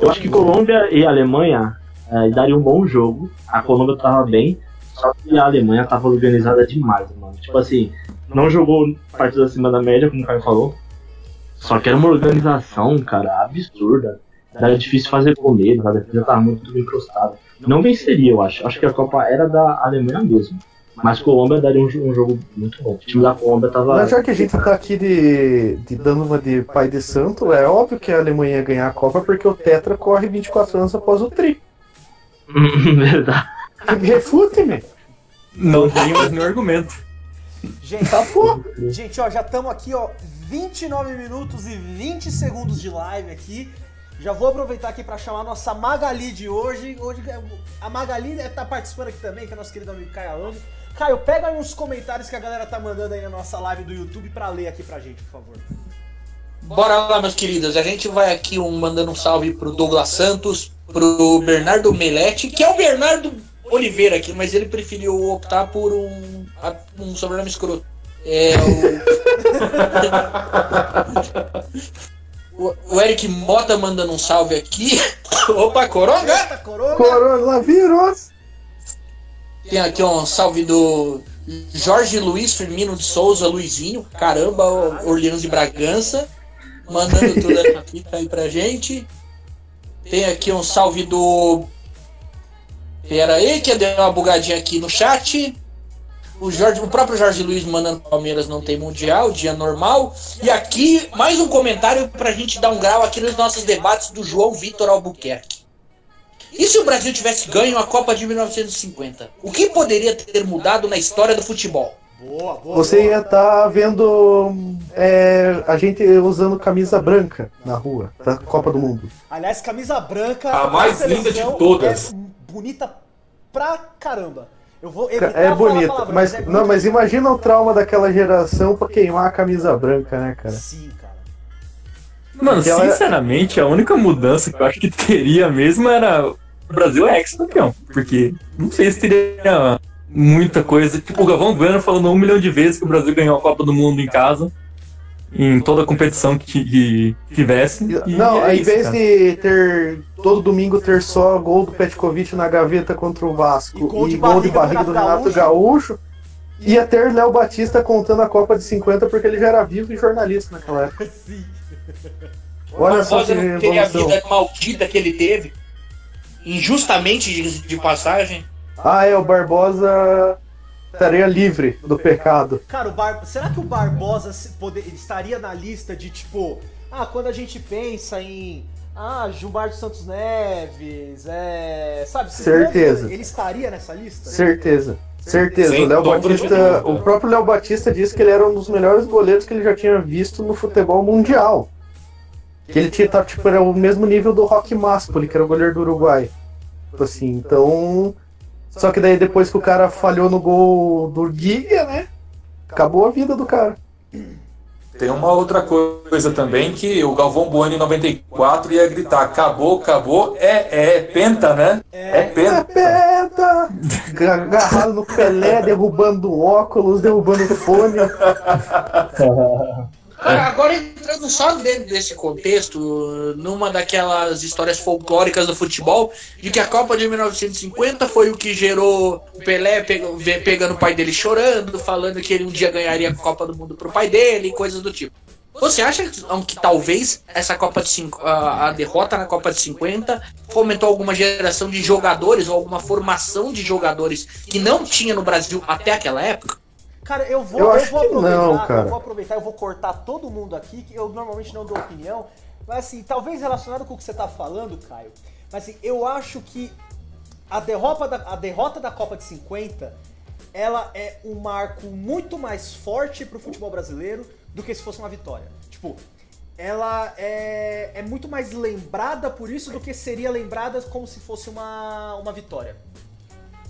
[SPEAKER 5] Eu acho que Colômbia e Alemanha é, dariam um bom jogo. A Colômbia tava bem, só que a Alemanha tava organizada demais, mano. Tipo assim, não jogou partidas acima da média, como o Caio falou. Só que era uma organização, cara, absurda. Era difícil fazer gol a defesa tava muito bem encrostada. Não venceria, eu acho. Acho que a Copa era da Alemanha mesmo. Mas Colômbia daria um, um jogo muito bom. O time da Colômbia tava.
[SPEAKER 3] Mas já que a gente tá aqui de, de dando uma de pai de santo, é óbvio que a Alemanha ia ganhar a Copa porque o Tetra corre 24 anos após o Tri.
[SPEAKER 5] Verdade.
[SPEAKER 3] Refute-me.
[SPEAKER 4] Não tem mais nenhum argumento.
[SPEAKER 1] Gente,
[SPEAKER 3] Tá
[SPEAKER 1] gente, ó, já estamos aqui, ó, 29 minutos e 20 segundos de live aqui. Já vou aproveitar aqui para chamar a nossa Magali de hoje. Hoje a Magali tá participando aqui também, que é nosso querido amigo Caio Alonso. Caio, pega aí uns comentários que a galera tá mandando aí na nossa live do YouTube para ler aqui pra gente, por favor.
[SPEAKER 2] Bora lá, meus queridos. A gente vai aqui um, mandando um salve pro Douglas Santos, pro Bernardo Melete, que é o Bernardo Oliveira aqui, mas ele preferiu optar por um, um sobrenome escroto. É o... o, Eric Mota mandando um salve aqui. Opa, Coronga!
[SPEAKER 1] Eita, coronga!
[SPEAKER 3] Coronavírus!
[SPEAKER 2] Tem aqui um salve do Jorge Luiz Firmino de Souza Luizinho. Caramba, Orleans de Bragança. Mandando tudo aqui aí pra gente. Tem aqui um salve do. Pera aí, que deu uma bugadinha aqui no chat. O, Jorge, o próprio Jorge Luiz mandando Palmeiras não tem mundial, dia normal. E aqui, mais um comentário pra gente dar um grau aqui nos nossos debates do João Vitor Albuquerque. E se o Brasil tivesse ganho a Copa de 1950? O que poderia ter mudado na história do futebol?
[SPEAKER 1] Boa, boa.
[SPEAKER 3] Você
[SPEAKER 1] boa.
[SPEAKER 3] ia estar vendo é, a gente usando camisa branca na rua da Copa do Mundo.
[SPEAKER 1] Aliás, camisa branca.
[SPEAKER 6] A mais
[SPEAKER 1] da
[SPEAKER 6] linda de
[SPEAKER 1] seleção
[SPEAKER 6] todas.
[SPEAKER 1] É bonita pra caramba. Eu vou evitar
[SPEAKER 3] É bonito,
[SPEAKER 1] palavrão,
[SPEAKER 3] mas
[SPEAKER 1] é
[SPEAKER 3] não, mas imagina o trauma daquela geração pra queimar a camisa branca, né, cara?
[SPEAKER 1] Sim, cara.
[SPEAKER 4] Mano,
[SPEAKER 3] Porque ela-
[SPEAKER 4] sinceramente, a única mudança que eu acho que teria mesmo era o Brasil é ex-campeão. Porque não sei se teria muita coisa. Tipo, o Galvão Bueno falando um milhão de vezes que o Brasil ganhou a Copa do Mundo em casa. Em toda a competição que, que tivesse.
[SPEAKER 3] Não,
[SPEAKER 4] é
[SPEAKER 3] invés
[SPEAKER 4] cara.
[SPEAKER 3] de ter todo domingo ter só gol do Petkovic na gaveta contra o Vasco
[SPEAKER 1] E gol de
[SPEAKER 3] e gol de
[SPEAKER 1] barriga
[SPEAKER 3] barriga
[SPEAKER 1] do
[SPEAKER 3] Renato
[SPEAKER 1] Gaúcho.
[SPEAKER 3] Gaúcho, ia ter Léo Batista contando a Copa de 50 porque ele já era vivo e jornalista naquela época.
[SPEAKER 1] Sim.
[SPEAKER 3] Olha só que
[SPEAKER 2] Barbosa não teria a vida maldita que ele teve. Injustamente de, de passagem.
[SPEAKER 3] Ah, é, o Barbosa estaria livre do pecado.
[SPEAKER 1] Cara, o Bar... será que o Barbosa se- poder- estaria na lista de tipo. Ah, quando a gente pensa em. Ah, Gilberto Santos Neves, é. Sabe?
[SPEAKER 3] Certeza.
[SPEAKER 1] Ele estaria nessa lista?
[SPEAKER 3] Certeza. Certeza.
[SPEAKER 6] Sem
[SPEAKER 3] O Léo Batista, o próprio Léo Batista disse que ele era um dos melhores goleiros que ele já tinha visto no futebol mundial. Que ele tinha, tá, tipo, era o mesmo nível do Rock Maspoli, que era o goleiro do Uruguai. Tipo Assim, então. Só que daí depois que o cara falhou no gol do Giga, né? Acabou a vida do cara.
[SPEAKER 6] Tem uma outra coisa também que o Galvão Bueno em 94 ia gritar: acabou, acabou. É, é, penta, né? É,
[SPEAKER 3] É
[SPEAKER 6] penta.
[SPEAKER 3] penta! Agarrado no Pelé, derrubando óculos, derrubando fone.
[SPEAKER 2] Cara, agora entrando só dentro desse contexto, numa daquelas histórias folclóricas do futebol, de que a Copa de 1950 foi o que gerou o Pelé pegando o pai dele chorando, falando que ele um dia ganharia a Copa do Mundo pro pai dele coisas do tipo. Você acha que, que talvez essa Copa de cinco, a, a derrota na Copa de 50 fomentou alguma geração de jogadores ou alguma formação de jogadores que não tinha no Brasil até aquela época?
[SPEAKER 1] Cara, eu vou,
[SPEAKER 3] Eu
[SPEAKER 1] eu
[SPEAKER 3] acho
[SPEAKER 1] vou
[SPEAKER 3] que
[SPEAKER 1] aproveitar,
[SPEAKER 3] não, cara.
[SPEAKER 1] eu vou aproveitar, eu vou cortar todo mundo aqui, que eu normalmente não dou opinião, mas assim, talvez relacionado com o que você tá falando, Caio, mas assim, eu acho que a derrota da, a derrota da Copa de 50, ela é um marco muito mais forte pro futebol brasileiro do que se fosse uma vitória. Tipo, ela é, é muito mais lembrada por isso do que seria lembrada como se fosse uma, uma vitória.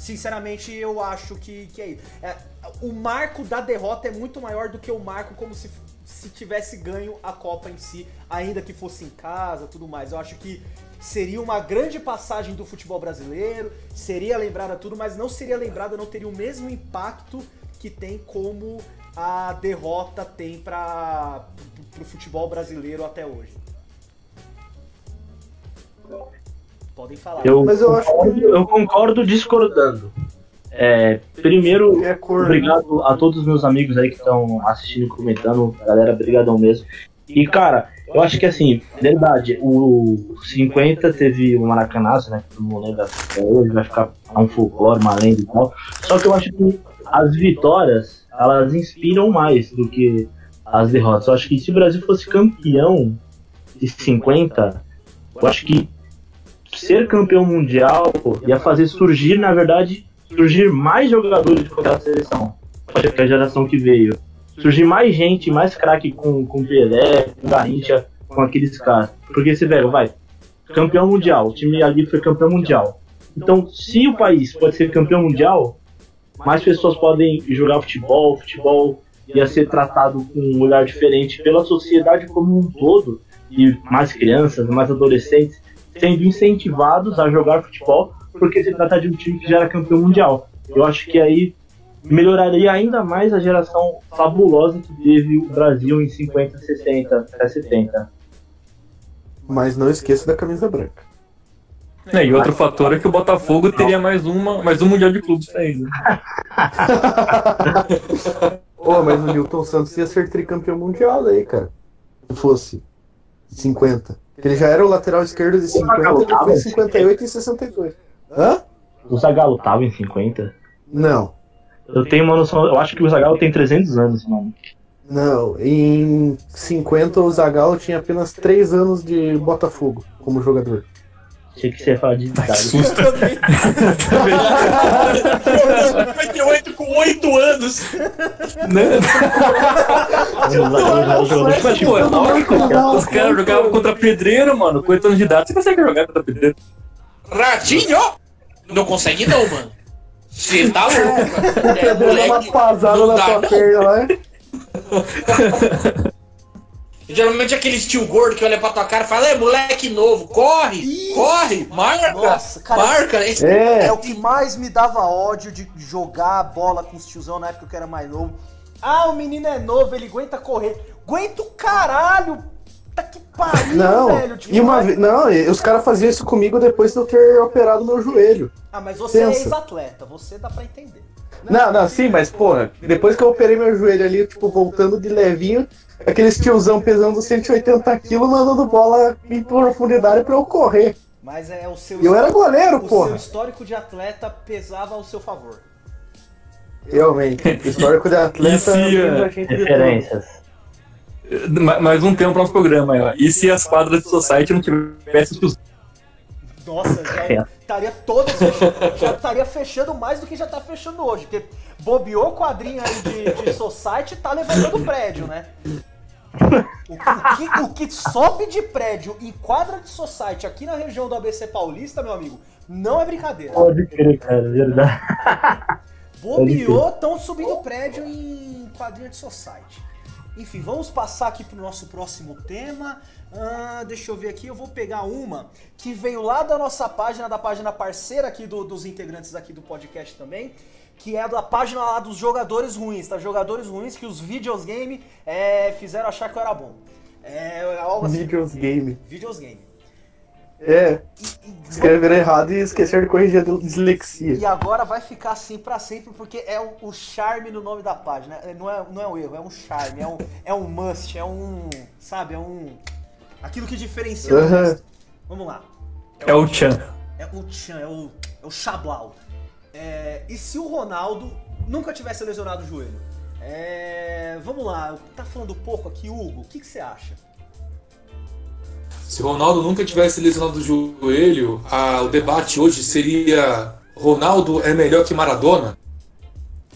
[SPEAKER 1] Sinceramente, eu acho que, que é isso. É, o marco da derrota é muito maior do que o marco como se, se tivesse ganho a Copa em si, ainda que fosse em casa tudo mais. Eu acho que seria uma grande passagem do futebol brasileiro, seria lembrada tudo, mas não seria lembrada, não teria o mesmo impacto que tem como a derrota tem para o futebol brasileiro até hoje. Podem falar.
[SPEAKER 5] Eu,
[SPEAKER 3] Mas eu acho
[SPEAKER 5] concordo, eu concordo discordando. É, primeiro,
[SPEAKER 3] É
[SPEAKER 5] obrigado a todos os meus amigos aí que estão assistindo e comentando. Galera, brigadão mesmo. E, cara, eu acho que assim, verdade, o 50 teve o Maracanazo, né? Que todo mundo lembra até hoje, vai ficar um folclore, uma lenda e tal. Só que eu acho que as vitórias, elas inspiram mais do que as derrotas. Eu acho que se o Brasil fosse campeão de 50, eu acho que ser campeão mundial ia fazer surgir, na verdade, surgir mais jogadores com aquela seleção. Que a geração que veio. Surgir mais gente, mais craque com, com Pelé, com Garrincha, com aqueles caras. Porque você, velho, vai, campeão mundial. O time ali foi campeão mundial. Então, se o país pode ser campeão mundial, mais pessoas podem jogar futebol, futebol ia ser tratado com um olhar diferente pela sociedade como um todo, e mais crianças, mais adolescentes, sendo incentivados a jogar futebol, porque se trata de um time que já era campeão mundial. Eu acho que aí melhoraria ainda mais a geração fabulosa que teve o Brasil em 50, 60, até 70.
[SPEAKER 3] Mas não esqueça da camisa branca.
[SPEAKER 4] É, e outro fator é que o Botafogo teria mais, uma, mais um Mundial de Clubes pra ele.
[SPEAKER 3] Oh, mas o Newton Santos ia ser tricampeão mundial aí, cara. Se fosse 50. Ele já era o lateral esquerdo de 50, depois 58 e 62. Hã?
[SPEAKER 5] O Zagallo tava em 50?
[SPEAKER 3] Não.
[SPEAKER 5] Eu tenho uma noção, eu acho que o Zagallo tem 300 anos, mano.
[SPEAKER 3] Não, em 50 o Zagallo tinha apenas 3 anos de Botafogo como jogador.
[SPEAKER 5] Achei que você ia falar de idade.
[SPEAKER 2] 58 com 8 anos.
[SPEAKER 4] Né? Os caras jogavam contra pedreiro, mano. Com 8 anos de idade, você consegue jogar contra pedreiro.
[SPEAKER 2] Ratinho! Não consegue não, mano. Você tá louco,
[SPEAKER 3] O pedreiro dá uma pasada na tua perna, né?
[SPEAKER 2] Geralmente aquele tio gordo que olha pra tua cara e fala, é moleque novo, corre, Isso. corre, marca, Nossa, cara, marca.
[SPEAKER 1] É. é o que mais me dava ódio de jogar bola com os tiozão na época que eu era mais novo. Ah, o menino é novo, ele aguenta correr. Aguenta o caralho! Tá que pariu,
[SPEAKER 3] não,
[SPEAKER 1] velho.
[SPEAKER 3] Tipo, e uma vez, não, os caras faziam isso comigo depois de eu ter operado meu joelho.
[SPEAKER 1] Ah, mas você Pensa. é ex-atleta, você dá pra entender.
[SPEAKER 3] Não, não, sim, mas porra, depois que eu operei meu joelho ali, tipo, voltando de levinho, aqueles tiozão pesando 180 quilos mandando bola em profundidade pra eu correr.
[SPEAKER 1] Mas é o seu.
[SPEAKER 3] Eu era goleiro,
[SPEAKER 1] o
[SPEAKER 3] porra. O
[SPEAKER 1] seu histórico de atleta pesava ao seu favor.
[SPEAKER 3] Realmente. Histórico de atleta.
[SPEAKER 5] e se, referências.
[SPEAKER 4] Mais um tempo para nosso programa. Ó. E se as quadras do Society não tivessem os
[SPEAKER 1] nossa, já é. estaria todas já estaria fechando mais do que já tá fechando hoje. Porque bobeou o quadrinho aí de, de Society tá levantando o prédio, né? O, o, que, o que sobe de prédio em quadra de Society aqui na região do ABC Paulista, meu amigo, não é brincadeira.
[SPEAKER 5] Pode crer, cara, é verdade.
[SPEAKER 1] Bobeou, estão subindo prédio em quadrinha de Society. Enfim, vamos passar aqui pro nosso próximo tema. Ah, deixa eu ver aqui, eu vou pegar uma que veio lá da nossa página, da página parceira aqui do, dos integrantes aqui do podcast também, que é da página lá dos jogadores ruins, tá? Jogadores ruins que os videogame é, fizeram achar que eu era bom. É algo assim.
[SPEAKER 3] Videogame.
[SPEAKER 1] Videogame.
[SPEAKER 3] É. Escrever errado e esquecer de corrigir a dislexia.
[SPEAKER 1] E agora vai ficar assim para sempre, porque é o, o, charme no nome da página. Não é, não é um erro, é um charme, é um, é um must, é um. Sabe, é um. Aquilo que diferencia uhum. o resto. Vamos lá.
[SPEAKER 4] É, é o, Chan.
[SPEAKER 1] É o Chan, é o, é o Chablau. É, e se o Ronaldo nunca tivesse lesionado o joelho? É, vamos lá, tá falando pouco aqui, Hugo, o que, que você acha?
[SPEAKER 6] Se o Ronaldo nunca tivesse lesionado o joelho, a, o debate hoje seria: Ronaldo é melhor que Maradona?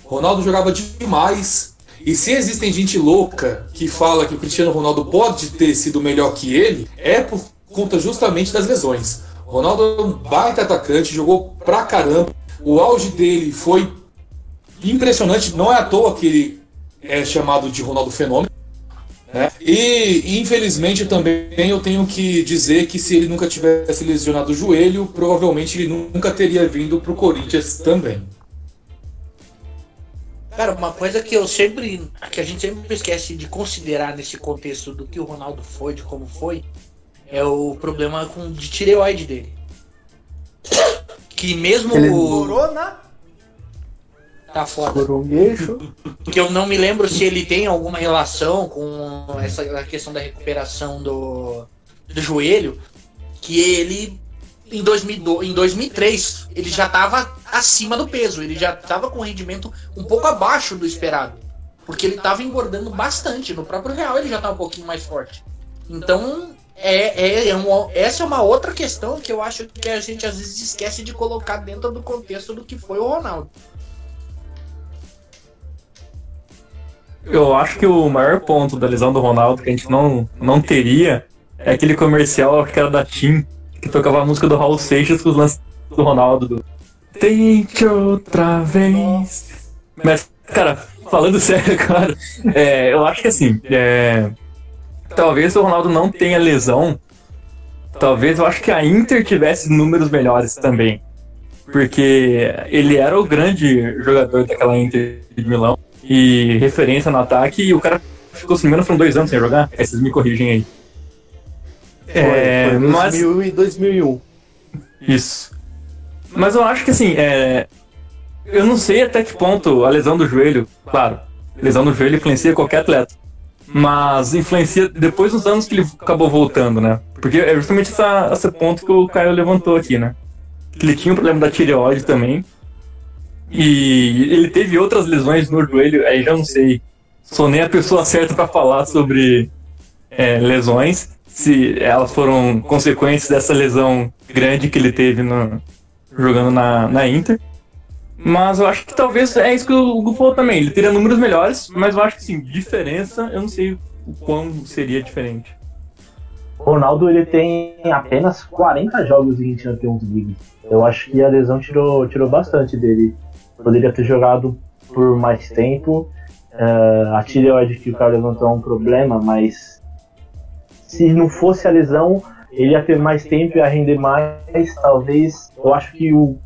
[SPEAKER 6] Ronaldo jogava demais, e se existem gente louca que fala que o Cristiano Ronaldo pode ter sido melhor que ele, é por conta justamente das lesões. Ronaldo é um baita atacante, jogou pra caramba. O auge dele foi impressionante, não é à toa que ele é chamado de Ronaldo Fenômeno. Né? E infelizmente também eu tenho que dizer que se ele nunca tivesse lesionado o joelho, provavelmente ele nunca teria vindo para o Corinthians também.
[SPEAKER 2] Cara, uma coisa que eu sempre. que a gente sempre esquece de considerar nesse contexto do que o Ronaldo foi, de como foi, é o problema com, de tireoide dele. Que mesmo
[SPEAKER 1] Ele... o. Corona?
[SPEAKER 2] Tá foda.
[SPEAKER 3] Corongueixo.
[SPEAKER 2] Que eu não me lembro se ele tem alguma relação com essa questão da recuperação do, do joelho. Que ele em, 2002, em 2003 ele já estava acima do peso, ele já estava com rendimento um pouco abaixo do esperado, porque ele estava engordando bastante. No próprio Real ele já estava um pouquinho mais forte. Então é, é, é essa é uma outra questão que eu acho que a gente às vezes esquece de colocar dentro do contexto do que foi o Ronaldo.
[SPEAKER 4] Eu acho que o maior ponto da lesão do Ronaldo que a gente não, não teria é aquele comercial que era da TIM que tocava a música do Raul Seixas com os lances do Ronaldo. Do... Tente outra vez. Mas, cara, falando sério, cara, é, eu acho que assim, é, talvez o Ronaldo não tenha lesão. Talvez eu acho que a Inter tivesse números melhores também. Porque ele era o grande jogador daquela Inter de Milão e referência no ataque, e o cara ficou, se não me engano, foram dois anos sem jogar. É, vocês me corrigem aí.
[SPEAKER 3] É, foi 2000 mas... e 2001.
[SPEAKER 4] Isso. Mas eu acho que assim, é... eu não sei até que ponto a lesão do joelho, claro, lesão do joelho influencia qualquer atleta. Mas influencia depois dos anos que ele acabou voltando, né? Porque é justamente essa, esse ponto que o Caio levantou aqui, né? Que ele tinha um problema da tireoide também. E ele teve outras lesões no joelho, aí já não sei. Sou nem a pessoa certa para falar sobre é, lesões, se elas foram consequências dessa lesão grande que ele teve no, jogando na, na Inter. Mas eu acho que talvez é isso que o Hugo falou também. Ele teria números melhores, mas eu acho que sim, diferença, eu não sei o quão seria diferente.
[SPEAKER 5] Ronaldo ele tem apenas 40 jogos em Champions League. Eu acho que a lesão tirou, tirou bastante dele. Poderia ter jogado por mais tempo. Uh, a tireoide que o cara levantou é um problema, mas se não fosse a lesão, ele ia ter mais tempo, ia render mais. Talvez, eu acho que o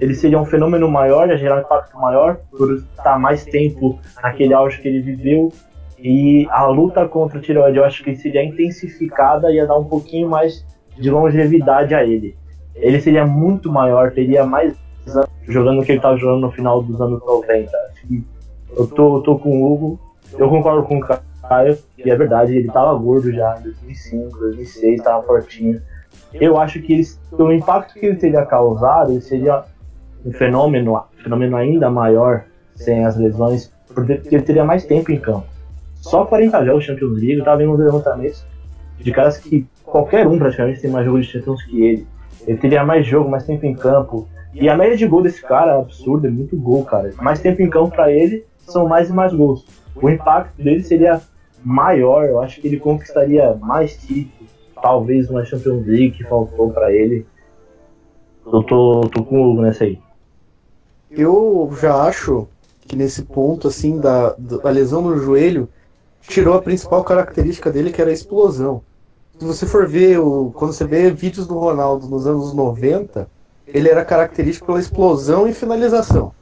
[SPEAKER 5] ele seria um fenômeno maior, ia gerar um impacto maior, por estar mais tempo naquele auge que ele viveu. E a luta contra o tireoide eu acho que seria intensificada ia dar um pouquinho mais de longevidade a ele. Ele seria muito maior, teria mais anos jogando o que ele estava jogando no final dos anos 90. Eu tô, tô com o Hugo, eu concordo com o Caio, e é verdade, ele estava gordo já em 2005, 2006, estava fortinho. Eu acho que o impacto que ele teria causado ele seria um fenômeno, um fenômeno ainda maior sem as lesões, porque ele teria mais tempo em campo. Só 40 jogos Champions League, eu tava vendo uns levantamentos de caras que qualquer um praticamente tem mais jogos de Champions que ele. Ele teria mais jogo, mais tempo em campo. E a média de gol desse cara é absurda, é muito gol, cara. Mais tempo em campo para ele são mais e mais gols. O impacto dele seria maior, eu acho que ele conquistaria mais títulos, talvez uma Champions League que faltou para ele. Eu tô, tô com o Hugo nessa aí.
[SPEAKER 3] Eu já acho que nesse ponto, assim, da, da lesão no joelho, tirou a principal característica dele, que era a explosão. Se você for ver, o, quando você vê vídeos do Ronaldo nos anos 90, ele era característico pela explosão e finalização.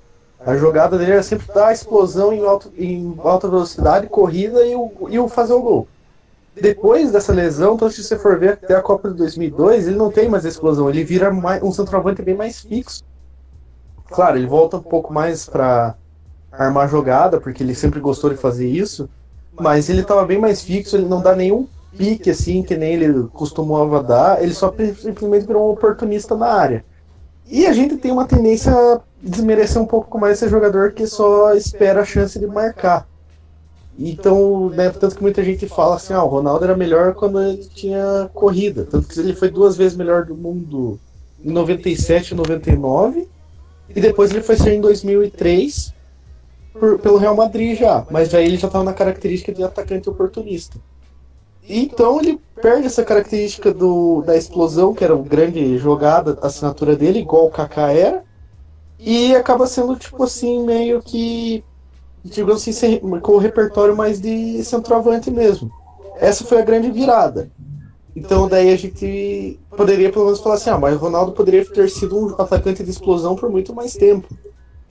[SPEAKER 3] A jogada dele era sempre dar a explosão em, alto, em alta velocidade, corrida e o, e o fazer o gol. Depois dessa lesão, então se você for ver até a Copa de 2002, ele não tem mais explosão, ele vira mais, um centroavante bem mais fixo. Claro, ele volta um pouco mais para armar jogada, porque ele sempre gostou de fazer isso, mas ele estava bem mais fixo, ele não dá nenhum pique assim, que nem ele costumava dar, ele só simplesmente virou um oportunista na área. E a gente tem uma tendência a desmerecer um pouco mais esse jogador que só espera a chance de marcar. Então, né, tanto que muita gente fala assim, ah, o Ronaldo era melhor quando ele tinha corrida. Tanto que ele foi duas vezes melhor do mundo em 97 e 99 e depois ele foi ser em 2003 por, pelo Real Madrid já. Mas aí ele já estava na característica de atacante oportunista. Então ele perde essa característica do, da explosão, que era uma grande jogada, assinatura dele, igual o Kaká era. E acaba sendo, tipo assim, meio que. Digamos assim, com o repertório mais de centroavante mesmo. Essa foi a grande virada. Então daí a gente poderia pelo menos falar assim, ah, mas o Ronaldo poderia ter sido um atacante de explosão por muito mais tempo.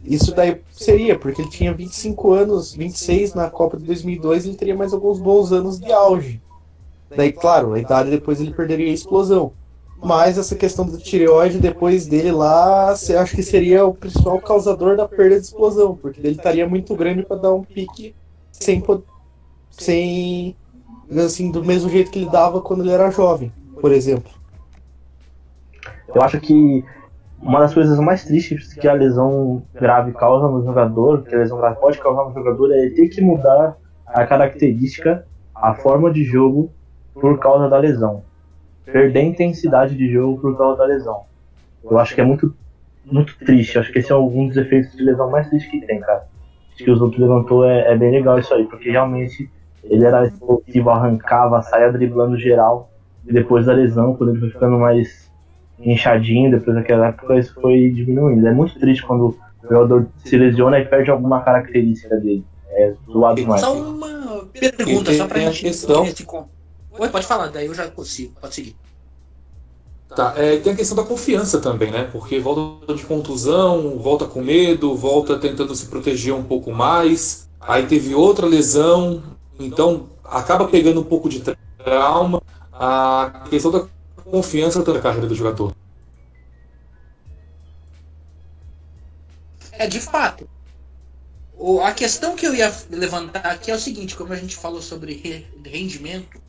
[SPEAKER 3] Isso daí seria, porque ele tinha 25 anos, 26 na Copa de 2002, ele teria mais alguns bons anos de auge. Daí, claro, a idade depois ele perderia a explosão. Mas essa questão do tireoide depois dele lá, você acha que seria o principal causador da perda de explosão, porque ele estaria muito grande para dar um pique sem, sem assim, do mesmo jeito que ele dava quando ele era jovem, por exemplo.
[SPEAKER 5] Eu acho que uma das coisas mais tristes que a lesão grave causa no jogador, que a lesão grave pode causar no jogador, é ter que mudar a característica, a forma de jogo por causa da lesão. Perder intensidade de jogo por causa da lesão. Eu acho que é muito, muito triste. Eu acho que esse é algum dos efeitos de lesão mais tristes que tem, cara. Acho que os outros levantou é, é bem legal isso aí, porque realmente ele era explosivo, arrancava, saía driblando geral. E depois da lesão, quando ele foi ficando mais, inchadinho, depois daquela época isso foi diminuindo. É muito triste quando o jogador se lesiona e perde alguma característica dele. É zoado demais.
[SPEAKER 2] Só uma pergunta, só pra gente.
[SPEAKER 6] questão-
[SPEAKER 2] con- Oi, pode falar, daí eu já consigo, pode seguir.
[SPEAKER 6] Tá, é, tem a questão da confiança também, né? Porque volta de contusão, volta com medo, volta tentando se proteger um pouco mais. Aí teve outra lesão, então acaba pegando um pouco de trauma. A questão da confiança da carreira do jogador.
[SPEAKER 2] É, de fato. O- a questão que eu ia levantar aqui é o seguinte, como a gente falou sobre re- rendimento,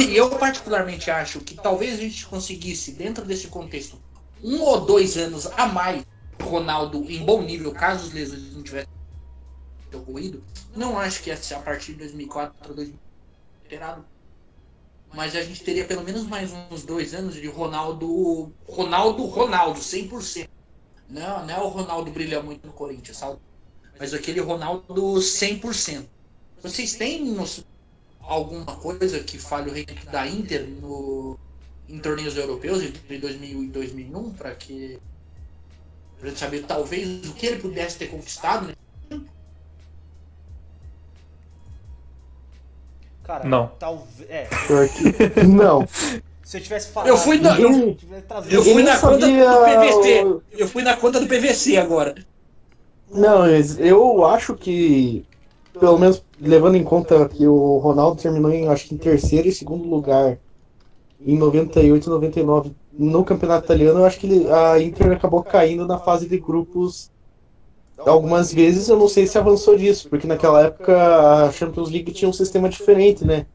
[SPEAKER 2] e eu particularmente acho que talvez a gente conseguisse, dentro desse contexto, um ou dois anos a mais Ronaldo em bom nível, caso os lesões não tivessem ocorrido, não acho que a partir de 2004 para 2000 mas a gente teria pelo menos mais uns dois anos de Ronaldo, Ronaldo, Ronaldo, 100%. Não, não é o Ronaldo brilha muito no Corinthians, sabe? Mas aquele Ronaldo 100%. Vocês têm noção- alguma coisa que fale o rendimento da Inter no, em torneios europeus entre 2000 e 2001 para que pra gente saber talvez o que ele pudesse ter conquistado, né?
[SPEAKER 1] Cara,
[SPEAKER 4] Não.
[SPEAKER 1] talvez. É,
[SPEAKER 3] Não.
[SPEAKER 1] se eu tivesse falado.
[SPEAKER 2] Eu fui na- eu-
[SPEAKER 1] eu
[SPEAKER 2] fui na conta do PVC.
[SPEAKER 3] o-
[SPEAKER 2] Eu fui na conta do PVC agora.
[SPEAKER 3] Não, eu acho que, pelo menos levando em conta que o Ronaldo terminou em, acho que em terceiro e segundo lugar em 98 e 99 no campeonato italiano, eu acho que ele- a Inter acabou caindo na fase de grupos algumas vezes, eu não sei se avançou disso, porque naquela época a Champions League tinha um sistema diferente, né?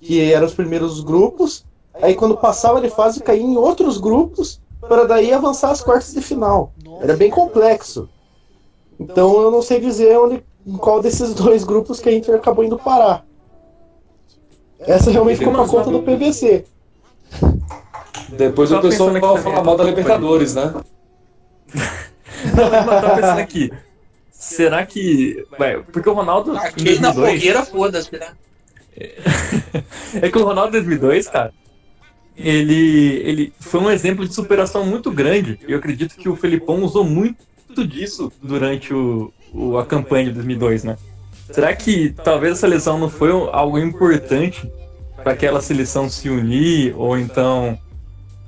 [SPEAKER 3] Que eram os primeiros grupos, aí quando passava de fase caía em outros grupos para daí avançar às quartas de final. Era bem complexo. Então eu não sei dizer onde, em qual desses dois grupos que a Inter acabou indo parar. Essa realmente ficou pra conta do PVC.
[SPEAKER 6] Depois
[SPEAKER 4] Eu
[SPEAKER 6] o pessoal
[SPEAKER 4] aqui
[SPEAKER 6] vai falar mal da? Libertadores, né?
[SPEAKER 4] Não, mas eu tava pensando aqui. Será que. Vai, porque o Ronaldo. em
[SPEAKER 2] Aquele na
[SPEAKER 4] 2002
[SPEAKER 2] fogueira, foda-se, né?
[SPEAKER 4] É que o Ronaldo 2002, cara, ele, ele foi um exemplo de superação muito grande. Eu acredito que o Felipão usou muito disso durante o, o- a campanha de 2002, né? Será que talvez essa lesão não foi algo importante para aquela seleção se unir ou então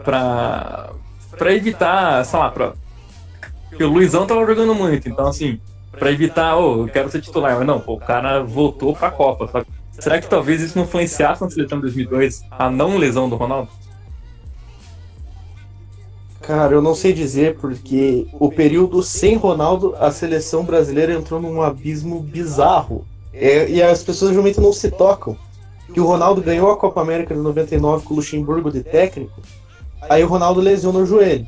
[SPEAKER 4] para para evitar, sei lá, pra, porque o Luizão tava jogando muito, então assim, para evitar, oh, eu quero ser titular, mas não, pô, o cara voltou pra Copa, sabe? Será que talvez isso não influenciasse na seleção de 2002 a não lesão do Ronaldo?
[SPEAKER 3] Cara, eu não sei dizer porque o período sem Ronaldo, a seleção brasileira entrou num abismo bizarro. É, e as pessoas realmente não se tocam. Que o Ronaldo ganhou a Copa América de 99 com o Luxemburgo de técnico, aí o Ronaldo lesionou o joelho.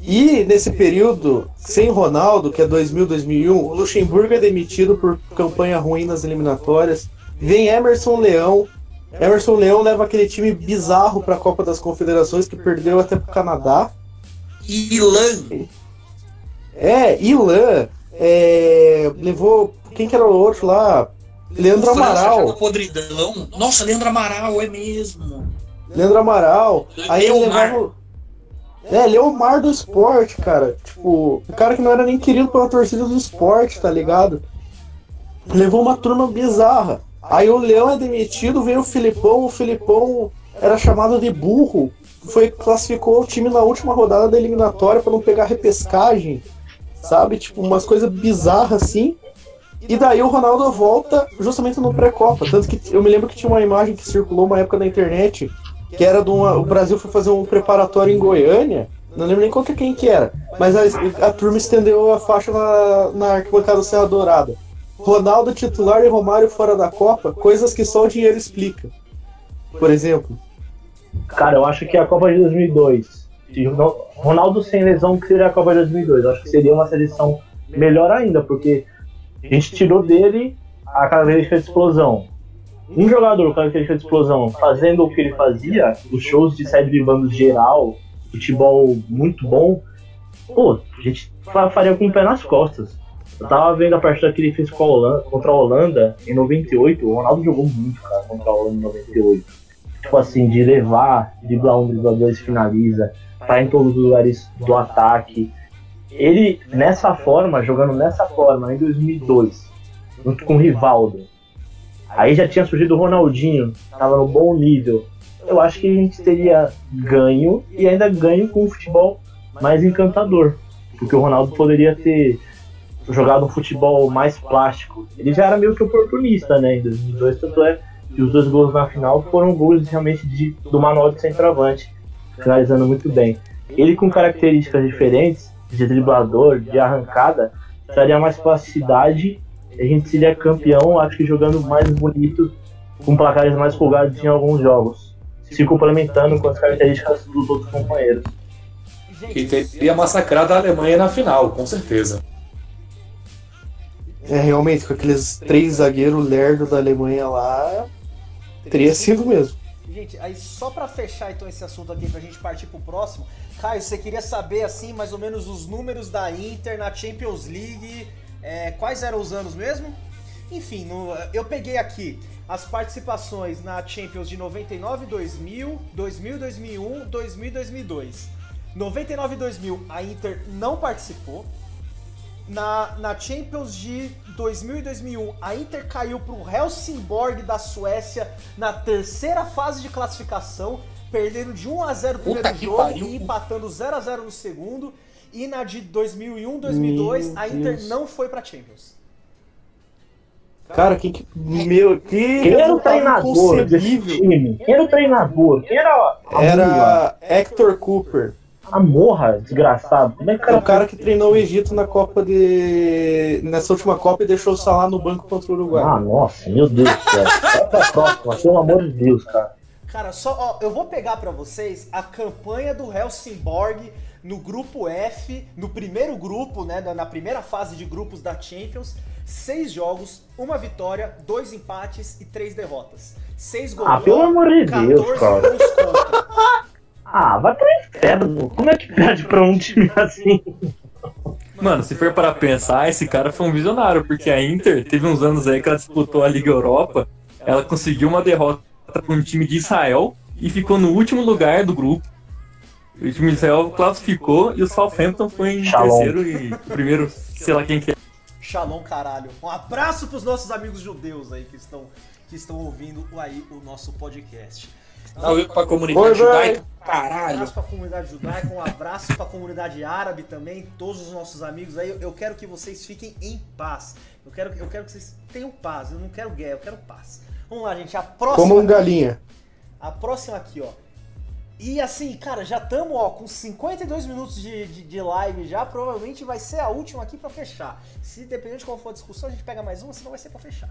[SPEAKER 3] E nesse período, sem Ronaldo, que é 2000, 2001, o Luxemburgo é demitido por campanha ruim nas eliminatórias. Vem Emerson Leão. Emerson Leão leva aquele time bizarro para a Copa das Confederações que perdeu até pro Canadá.
[SPEAKER 2] Ilan.
[SPEAKER 3] É, Ilan. é, levou. Quem que era o outro lá? Leandro Amaral.
[SPEAKER 2] podridão. Nossa, Leandro Amaral, é mesmo.
[SPEAKER 3] Leandro Amaral. Aí ele levava. É, Leomar do esporte, cara. Tipo, o cara que não era nem querido pela torcida do esporte, tá ligado? Levou uma turma bizarra. Aí o Leão é demitido, veio o Filipão, o Filipão era chamado de burro. Foi, classificou o time na última rodada da eliminatória pra não pegar repescagem. Sabe? Tipo, umas coisas bizarras assim. E daí o Ronaldo volta justamente no pré-copa. Tanto que eu me lembro que tinha uma imagem que circulou uma época na internet que era de uma, o Brasil foi fazer um preparatório em Goiânia, não lembro nem qual que quem que era, mas a, a turma estendeu a faixa na, na arquibancada Serra Dourada. Ronaldo titular e Romário fora da Copa, coisas que só o dinheiro explica. Por exemplo.
[SPEAKER 5] Cara, eu acho que a Copa de 2002, se o Ronaldo sem lesão, que seria a Copa de 2002? Eu acho que seria uma seleção melhor ainda, porque a gente tirou dele a característica de explosão. Um jogador com característica de explosão fazendo o que ele fazia, os shows de sair driblando geral, futebol muito bom, pô, a gente fa- faria com o pé nas costas. Eu tava vendo a partida que ele fez com a Holanda- contra a Holanda em 98, o Ronaldo jogou muito, cara, contra a Holanda em 98. tipo assim, de levar, driblar um, driblar dois, finaliza, tá em todos os lugares do ataque. Ele, nessa forma, jogando nessa forma, em 2002, junto com o Rivaldo, aí já tinha surgido o Ronaldinho, tava no bom nível. Eu acho que a gente teria ganho e ainda ganho com um futebol mais encantador. Porque o Ronaldo poderia ter jogado um futebol mais plástico. Ele já era meio que oportunista, né? Em 2002, tanto é que os dois gols na final foram gols realmente de, do manual de centroavante, finalizando muito bem. Ele com características diferentes, de driblador, de arrancada, daria mais plasticidade a gente seria campeão, acho que jogando mais bonito, com placares mais folgados em alguns jogos, se complementando com as características dos outros companheiros.
[SPEAKER 6] Que teria massacrado a Alemanha na final, com certeza.
[SPEAKER 3] É, realmente, com aqueles três zagueiros lerdos da Alemanha lá, teria sido mesmo.
[SPEAKER 1] Gente, aí só pra fechar então esse assunto aqui pra gente partir pro próximo, Caio, você queria saber assim mais ou menos os números da Inter na Champions League, é, quais eram os anos mesmo? Enfim, no, eu peguei aqui as participações na Champions de 99 2000, 2000 2001, 2000 2002. 99 2000 a Inter não participou. Na, na Champions de 2000 e 2001, a Inter caiu para o Helsingborg da Suécia na terceira fase de classificação, perdendo de 1 a 0 o primeiro
[SPEAKER 2] que
[SPEAKER 1] jogo
[SPEAKER 2] pariu.
[SPEAKER 1] e empatando 0 a 0 no segundo. E na de 2001 2002,
[SPEAKER 3] Meu
[SPEAKER 1] a Inter
[SPEAKER 3] Deus.
[SPEAKER 1] não foi para Champions.
[SPEAKER 3] Cara, quem que. Meu, que.
[SPEAKER 5] Quem era o
[SPEAKER 3] resultado
[SPEAKER 5] treinador desse time? Quem era o treinador? Quem era?
[SPEAKER 3] Era Hector Cooper.
[SPEAKER 5] A morra, desgraçado. Como é que o
[SPEAKER 3] É
[SPEAKER 5] cara
[SPEAKER 3] o cara que treinou o Egito na Copa de. nessa última Copa e deixou o Salah no banco contra o Uruguai.
[SPEAKER 5] Ah, nossa, meu Deus do céu. Pra próxima, pelo amor de Deus, cara.
[SPEAKER 1] Cara, só ó, eu vou pegar pra vocês a campanha do Helsingborg no grupo F, no primeiro grupo, né, na primeira fase de grupos da Champions. Seis jogos, uma vitória, dois empates e três derrotas. Seis gols.
[SPEAKER 5] Ah, pelo amor de Deus,
[SPEAKER 1] 14
[SPEAKER 5] cara. Ah, vai pra inferno. Como é que perde pra um time assim?
[SPEAKER 4] Mano, se for para pensar, esse cara foi um visionário, porque a Inter teve uns anos aí que ela disputou a Liga Europa, ela conseguiu uma derrota com um time de Israel e ficou no último lugar do grupo. O time de Israel classificou e o Southampton foi em
[SPEAKER 5] Shalom.
[SPEAKER 4] terceiro e primeiro, sei lá quem que é.
[SPEAKER 1] Shalom, caralho. Um abraço pros nossos amigos judeus aí que estão, que estão ouvindo aí o nosso podcast.
[SPEAKER 2] Salve pra comunidade
[SPEAKER 3] Oi,
[SPEAKER 2] judaica.
[SPEAKER 1] Um
[SPEAKER 2] Caralho.
[SPEAKER 1] abraço pra comunidade judaica, um abraço pra comunidade árabe também, todos os nossos amigos aí. Eu quero que vocês fiquem em paz. Eu quero, eu quero que vocês tenham paz. Eu não quero guerra, eu quero paz. Vamos lá, gente. A próxima.
[SPEAKER 3] Como um galinha.
[SPEAKER 1] A próxima aqui, ó. E assim, cara, já estamos ó, com 52 minutos de, de, de live já. Provavelmente vai ser a última aqui pra fechar. Se dependendo de qual for a discussão, a gente pega mais uma, senão vai ser pra fechar.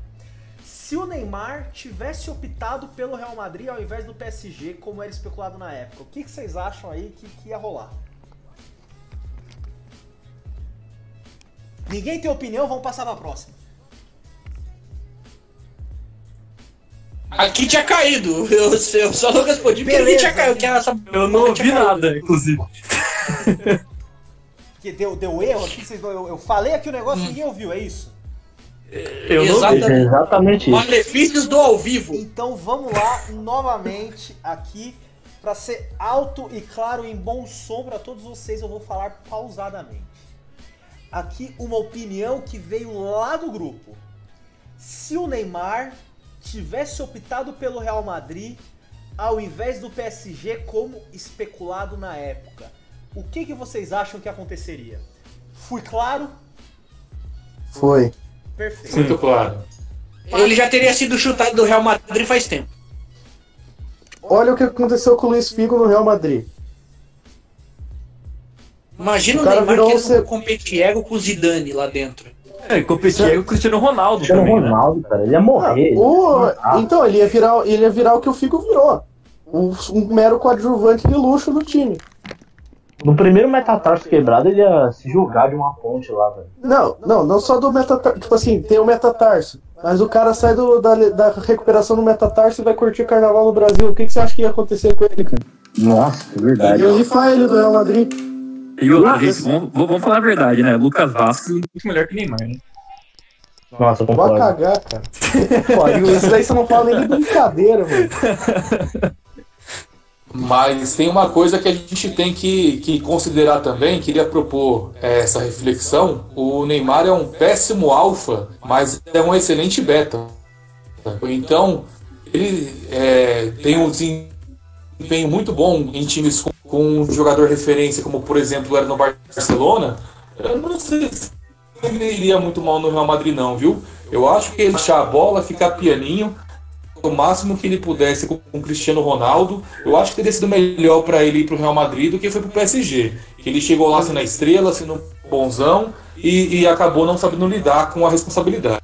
[SPEAKER 1] Se o Neymar tivesse optado pelo Real Madrid ao invés do PSG, como era especulado na época, o que, que vocês acham aí que, que ia rolar? Ninguém tem opinião, vamos passar pra próxima.
[SPEAKER 2] Aqui tinha caído. Eu, eu só não respondi porque aqui tinha caído. Que essa...
[SPEAKER 4] Eu não ouvi nada, inclusive.
[SPEAKER 1] Que deu, deu erro aqui, vocês, eu, eu falei aqui o negócio e ninguém ouviu, é isso?
[SPEAKER 4] Eu não.
[SPEAKER 2] Exatamente.
[SPEAKER 5] É exatamente isso.
[SPEAKER 2] Malefícios do ao vivo.
[SPEAKER 1] Então vamos lá novamente aqui para ser alto e claro em bom som para todos vocês. Eu vou falar pausadamente. Aqui uma opinião que veio lá do grupo. Se o Neymar tivesse optado pelo Real Madrid ao invés do PSG como especulado na época, o que, que vocês acham que aconteceria? Fui claro?
[SPEAKER 3] Foi.
[SPEAKER 1] Perfeito.
[SPEAKER 6] Muito claro.
[SPEAKER 2] Ele já teria sido chutado do Real Madrid faz tempo.
[SPEAKER 3] Olha o que aconteceu com o Luiz Figo no Real Madrid.
[SPEAKER 2] Imagina
[SPEAKER 3] O
[SPEAKER 2] o,
[SPEAKER 3] cara
[SPEAKER 2] Neymar
[SPEAKER 3] virou
[SPEAKER 2] querendo
[SPEAKER 3] ser-
[SPEAKER 2] competir ego com o Zidane lá dentro.
[SPEAKER 4] É, competir é o Cristiano Ronaldo
[SPEAKER 5] Cristiano
[SPEAKER 4] também, né?
[SPEAKER 5] Ronaldo, cara, ele ia morrer.
[SPEAKER 3] O-
[SPEAKER 5] Ah.
[SPEAKER 3] Então, ele ia, virar, ele ia virar o que o Figo virou. Um, um mero coadjuvante de luxo do time.
[SPEAKER 5] No primeiro metatarso quebrado, ele ia se jogar de uma ponte lá, velho.
[SPEAKER 3] Não, não, não só do metatarso. Tipo assim, tem o metatarso. Mas o cara sai do- da, da recuperação do metatarso e vai curtir carnaval no Brasil. O que, que você acha que ia acontecer com ele, cara?
[SPEAKER 5] Nossa, é verdade.
[SPEAKER 3] E ele faz ele do Real Madrid.
[SPEAKER 4] E outra, gente, vamos, vamos falar a verdade, né? Lucas Vasco é muito melhor que Neymar, né?
[SPEAKER 5] Nossa, eu
[SPEAKER 3] Vai
[SPEAKER 5] concordo.
[SPEAKER 3] cagar, cara. Pô, isso daí você não fala nem de brincadeira, mano.
[SPEAKER 6] Mas tem uma coisa que a gente tem que, que considerar também, queria propor é, essa reflexão. O Neymar é um péssimo alfa, mas é um excelente beta. Então, ele é, tem um desempenho muito bom em times com, com, um jogador referência, como por exemplo era no Barcelona. Eu não sei se ele iria muito mal no Real Madrid, não, viu? Eu acho que ele achar a bola, ficar pianinho, o máximo que ele pudesse com o Cristiano Ronaldo. Eu acho que teria sido melhor para ele ir para o Real Madrid do que foi para o PSG. Que ele chegou lá sendo a estrela, sendo bonzão e, e acabou não sabendo lidar com a responsabilidade.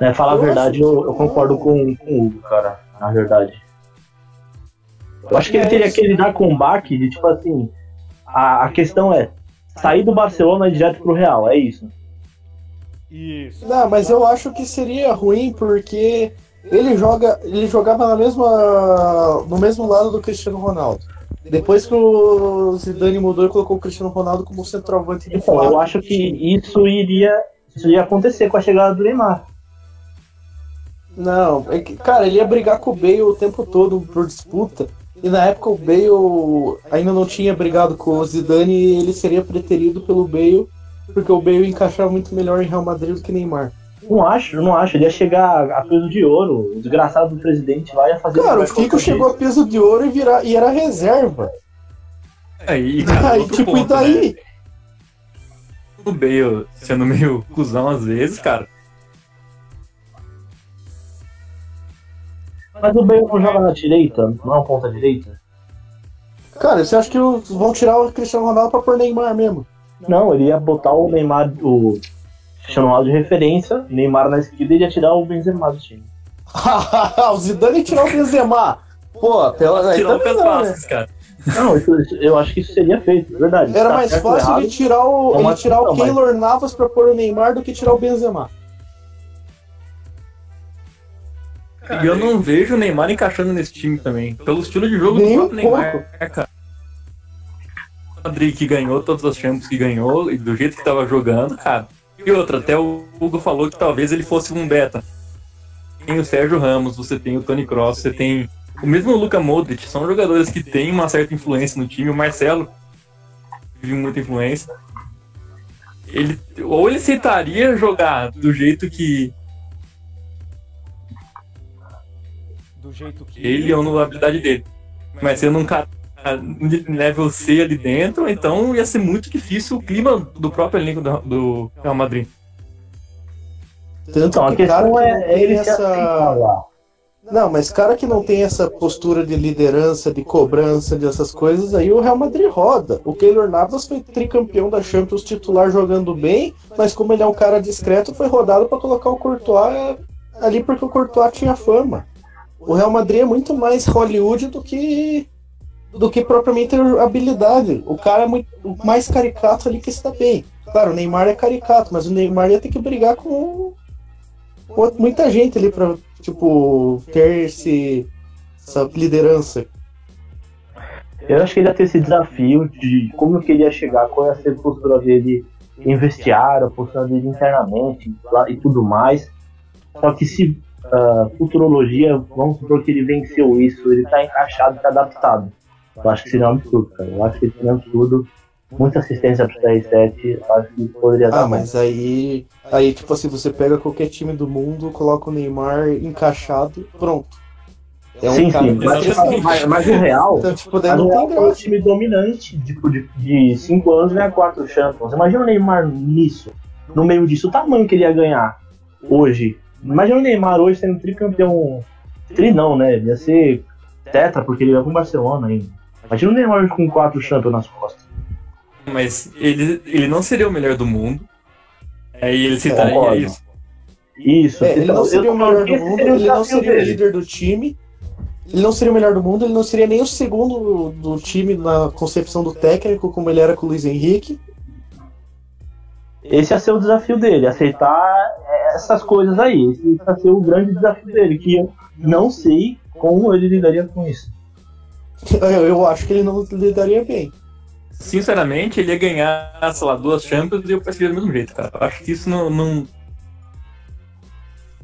[SPEAKER 5] É, falar a verdade, eu, eu concordo com, com o Hugo, cara, na verdade. Eu acho que ele teria que lidar com um baque de tipo assim. A, a questão é sair do Barcelona direto pro Real, é isso.
[SPEAKER 3] Isso. Não, mas eu acho que seria ruim porque ele joga, ele jogava na mesma, no mesmo lado do Cristiano Ronaldo. Depois que o Zidane mudou e colocou o Cristiano Ronaldo como centroavante de
[SPEAKER 5] Então, eu acho que isso iria, isso ia acontecer com a chegada do Neymar.
[SPEAKER 3] Não, é que, cara, ele ia brigar com o Bale o tempo todo por disputa. E na época o Bale ainda não tinha brigado com o Zidane e ele seria preterido pelo Bale, porque o Bale encaixava muito melhor em Real Madrid do que Neymar.
[SPEAKER 5] Não acho, não acho. Ele ia chegar a peso de ouro. O desgraçado do presidente lá ia fazer.
[SPEAKER 3] Cara, o Fico chegou a peso de ouro e, virar, e era reserva.
[SPEAKER 4] Aí, cara,
[SPEAKER 3] Aí, tipo,
[SPEAKER 4] ponto,
[SPEAKER 3] e daí?
[SPEAKER 4] Né? O Bale sendo meio cuzão às vezes, cara.
[SPEAKER 5] Mas o Bale não joga na direita, não é um ponta direita?
[SPEAKER 3] Cara, você acha que vão tirar o Cristiano Ronaldo pra pôr Neymar mesmo?
[SPEAKER 5] Não, ele ia botar o Neymar, o Cristiano Ronaldo de referência, Neymar na esquerda e ia tirar o Benzema do time.
[SPEAKER 3] o Zidane ia tirar o Benzema. Pô, pela
[SPEAKER 4] o
[SPEAKER 3] também
[SPEAKER 4] Pedro
[SPEAKER 3] não, né?
[SPEAKER 4] Cara.
[SPEAKER 5] Não, isso- eu acho que isso seria feito, é verdade.
[SPEAKER 3] Era
[SPEAKER 5] Tá
[SPEAKER 3] mais fácil
[SPEAKER 5] errado,
[SPEAKER 3] ele tirar o,
[SPEAKER 5] é
[SPEAKER 3] ele tirar o Keylor Navas pra pôr o Neymar do que tirar o Benzema.
[SPEAKER 4] E eu não vejo o Neymar encaixando nesse time também. Pelo estilo de jogo do próprio Neymar, cara. O Madrid que ganhou todas as Champions que ganhou e do jeito que tava jogando, cara. E outra, até o Hugo falou que talvez ele fosse um beta. Tem o Sérgio Ramos, você tem o Tony Kroos, você tem o mesmo Luka Modric, são jogadores que têm uma certa influência no time. O Marcelo teve muita influência. Ele, ou ele aceitaria jogar do jeito que
[SPEAKER 1] Do jeito que.
[SPEAKER 4] ele ou na habilidade dele. Mas sendo um cara level C ali dentro, então ia ser muito difícil o clima do próprio elenco do, do Real Madrid.
[SPEAKER 3] Tanto
[SPEAKER 5] Então, a
[SPEAKER 3] que cara
[SPEAKER 5] questão
[SPEAKER 3] que
[SPEAKER 5] é,
[SPEAKER 3] não
[SPEAKER 5] é
[SPEAKER 3] tem
[SPEAKER 5] ele
[SPEAKER 3] essa... Não, mas cara que não tem essa postura de liderança, de cobrança, dessas coisas, aí o Real Madrid roda. O Keylor Navas foi tricampeão da Champions titular jogando bem, mas como ele é um cara discreto, foi rodado pra colocar o Courtois ali porque o Courtois tinha fama. O Real Madrid é muito mais Hollywood do que do que propriamente habilidade. O cara é muito mais caricato ali que está bem. Claro, o Neymar é caricato, mas o Neymar ia ter que brigar com, muita gente ali pra, tipo, ter esse, essa liderança.
[SPEAKER 5] Eu acho que ele ia ter esse desafio de como que ele ia chegar, qual ia ser a postura dele em vestiário, a postura dele internamente e tudo mais. Só que se ah, futurologia, vamos supor que ele venceu isso, ele tá encaixado, tá adaptado. Eu acho que seria um absurdo, cara. Eu acho que seria um absurdo. Muita assistência pro CR7, acho que poderia dar
[SPEAKER 3] Ah,
[SPEAKER 5] bom.
[SPEAKER 3] mas aí, aí tipo assim, você pega qualquer time do mundo, coloca o Neymar encaixado, pronto. É um
[SPEAKER 5] sim,
[SPEAKER 3] cara
[SPEAKER 5] sim. Mas, mas, mas o Real,
[SPEAKER 3] Então, tipo, daí não
[SPEAKER 5] Real
[SPEAKER 3] tem
[SPEAKER 5] foi um time dominante tipo, de, de cinco anos ganhar quatro Champions. Imagina o Neymar nisso. No meio disso, o tamanho que ele ia ganhar hoje. Imagina o Neymar hoje sendo tricampeão. Tri não, né? Ele ia ser tetra, porque ele ia com o Barcelona ainda. Imagina o Neymar com quatro Champions nas costas.
[SPEAKER 4] Mas ele, ele não seria o melhor do mundo. Aí ele citaria
[SPEAKER 5] Concordo.
[SPEAKER 4] isso.
[SPEAKER 5] Isso.
[SPEAKER 3] É, ele não seria o melhor do mundo, ele não seria o líder do time, ele não seria o melhor do mundo, ele não seria nem o segundo do time na concepção do técnico, como ele era com o Luiz Henrique.
[SPEAKER 5] Esse ia ser o desafio dele, aceitar essas coisas aí. Esse ia ser o grande desafio dele, que eu não sei como ele lidaria com isso.
[SPEAKER 3] Eu, eu acho que ele não lidaria bem.
[SPEAKER 4] Sinceramente, ele ia ganhar, sei lá, duas Champions e eu prefiro do mesmo jeito, cara. Eu acho que isso não. não...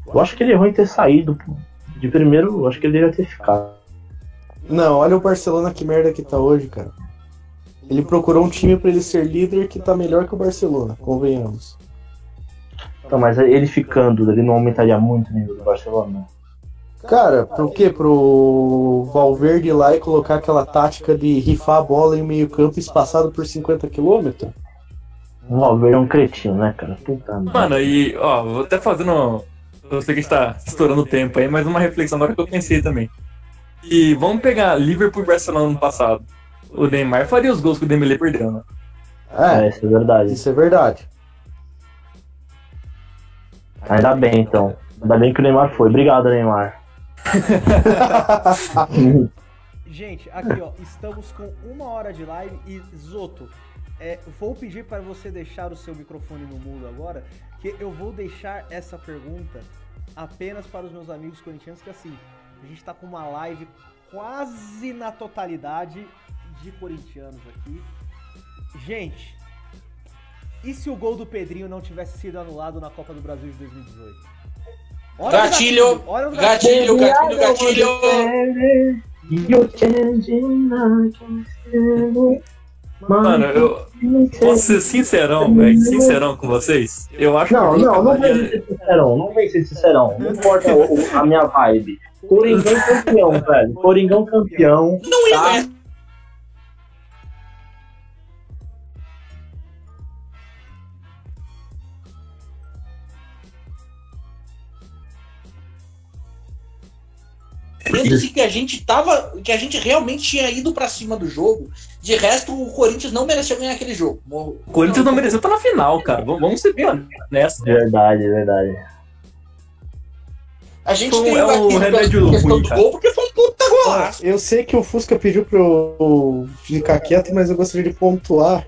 [SPEAKER 5] Eu acho que ele errou em ter saído de primeiro, eu acho que ele deveria ter ficado.
[SPEAKER 3] Não, olha o Barcelona que merda que tá hoje, cara. Ele procurou um time pra ele ser líder que tá melhor que o Barcelona, convenhamos.
[SPEAKER 5] Então, mas ele ficando, ele não aumentaria muito o nível do Barcelona?
[SPEAKER 3] Cara, pro quê? Pro Valverde ir lá e colocar aquela tática de rifar a bola em meio campo espaçado por 50 km?
[SPEAKER 5] O Valverde é um cretino, né, cara? Puta merda.
[SPEAKER 4] Mano, e ó, vou até fazendo. Eu sei que está estourando o tempo aí, mas uma reflexão agora que eu pensei também. E vamos pegar Liverpool e Barcelona no passado. O Neymar faria os gols que o Dembélé perdeu, né?
[SPEAKER 5] É,
[SPEAKER 3] É,
[SPEAKER 5] isso é verdade.
[SPEAKER 3] isso é verdade.
[SPEAKER 5] Ainda bem, então. Ainda bem que o Neymar foi. Obrigado, Neymar.
[SPEAKER 1] Gente, aqui ó, estamos com uma hora de live e Zoto, é, vou pedir para você deixar o seu microfone no mudo agora, que eu vou deixar essa pergunta apenas para os meus amigos corintianos, que assim, a gente tá com uma live quase na totalidade de corintianos aqui. Gente, e se o gol do Pedrinho não tivesse sido anulado na Copa do Brasil de 2018?
[SPEAKER 2] Gatilho, Gatilho, gatilho, gatilho.
[SPEAKER 5] Like a
[SPEAKER 4] Mano, eu posso ser sincerão, velho, sincerão com vocês. Eu acho
[SPEAKER 5] Não,
[SPEAKER 4] que
[SPEAKER 5] não, não vem ser sincerão, não vem ser sincerão. Não importa a minha vibe. Coringão campeão, velho. Coringão campeão.
[SPEAKER 2] Não ia
[SPEAKER 5] Tá.
[SPEAKER 2] Assim que a gente tava, que a gente realmente tinha ido pra cima do jogo. De resto, o Corinthians não mereceu ganhar aquele jogo.
[SPEAKER 4] O Corinthians não mereceu estar na final, cara. Vamos ser bem honestos nessa.
[SPEAKER 5] Verdade, verdade.
[SPEAKER 2] A gente ganhou
[SPEAKER 4] é o remédio
[SPEAKER 2] questão
[SPEAKER 4] ruim,
[SPEAKER 2] do gol porque foi um puta golaço.
[SPEAKER 3] Eu sei que o Fusca pediu pra eu ficar quieto, mas eu gostaria de pontuar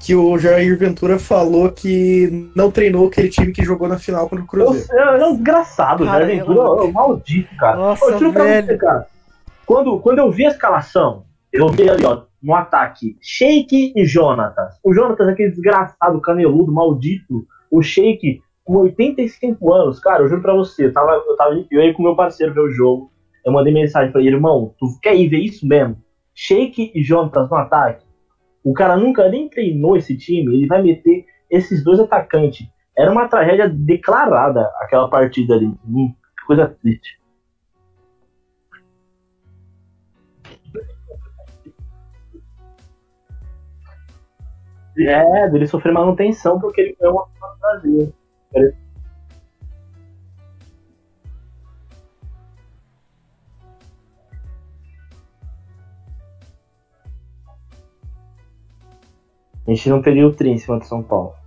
[SPEAKER 3] que o Jair Ventura falou que não treinou aquele time que jogou na final contra o Cruzeiro.
[SPEAKER 5] é um desgraçado,
[SPEAKER 1] Cara,
[SPEAKER 5] né? Ventura
[SPEAKER 1] eu-
[SPEAKER 5] é um maldito, cara.
[SPEAKER 1] Nossa,
[SPEAKER 5] eu juro pra
[SPEAKER 1] velho.
[SPEAKER 5] você, cara. Quando, quando eu vi a escalação, eu vi ali, ó, no ataque, Sheik e Jonatas. O Jonatas, aquele desgraçado, caneludo, maldito. O Sheik, com 85 anos, cara, eu juro pra você, eu tava, eu tava eu ia com meu parceiro ver o jogo. Eu mandei mensagem pra ele, irmão, tu quer ir ver isso mesmo? Sheik e Jonatas no ataque. O cara nunca nem treinou esse time, ele vai meter esses dois atacantes. Era uma tragédia declarada aquela partida ali. Hum, coisa triste. É, dele sofrer manutenção porque ele ganhou uma do A gente não teria o tri em cima de São Paulo.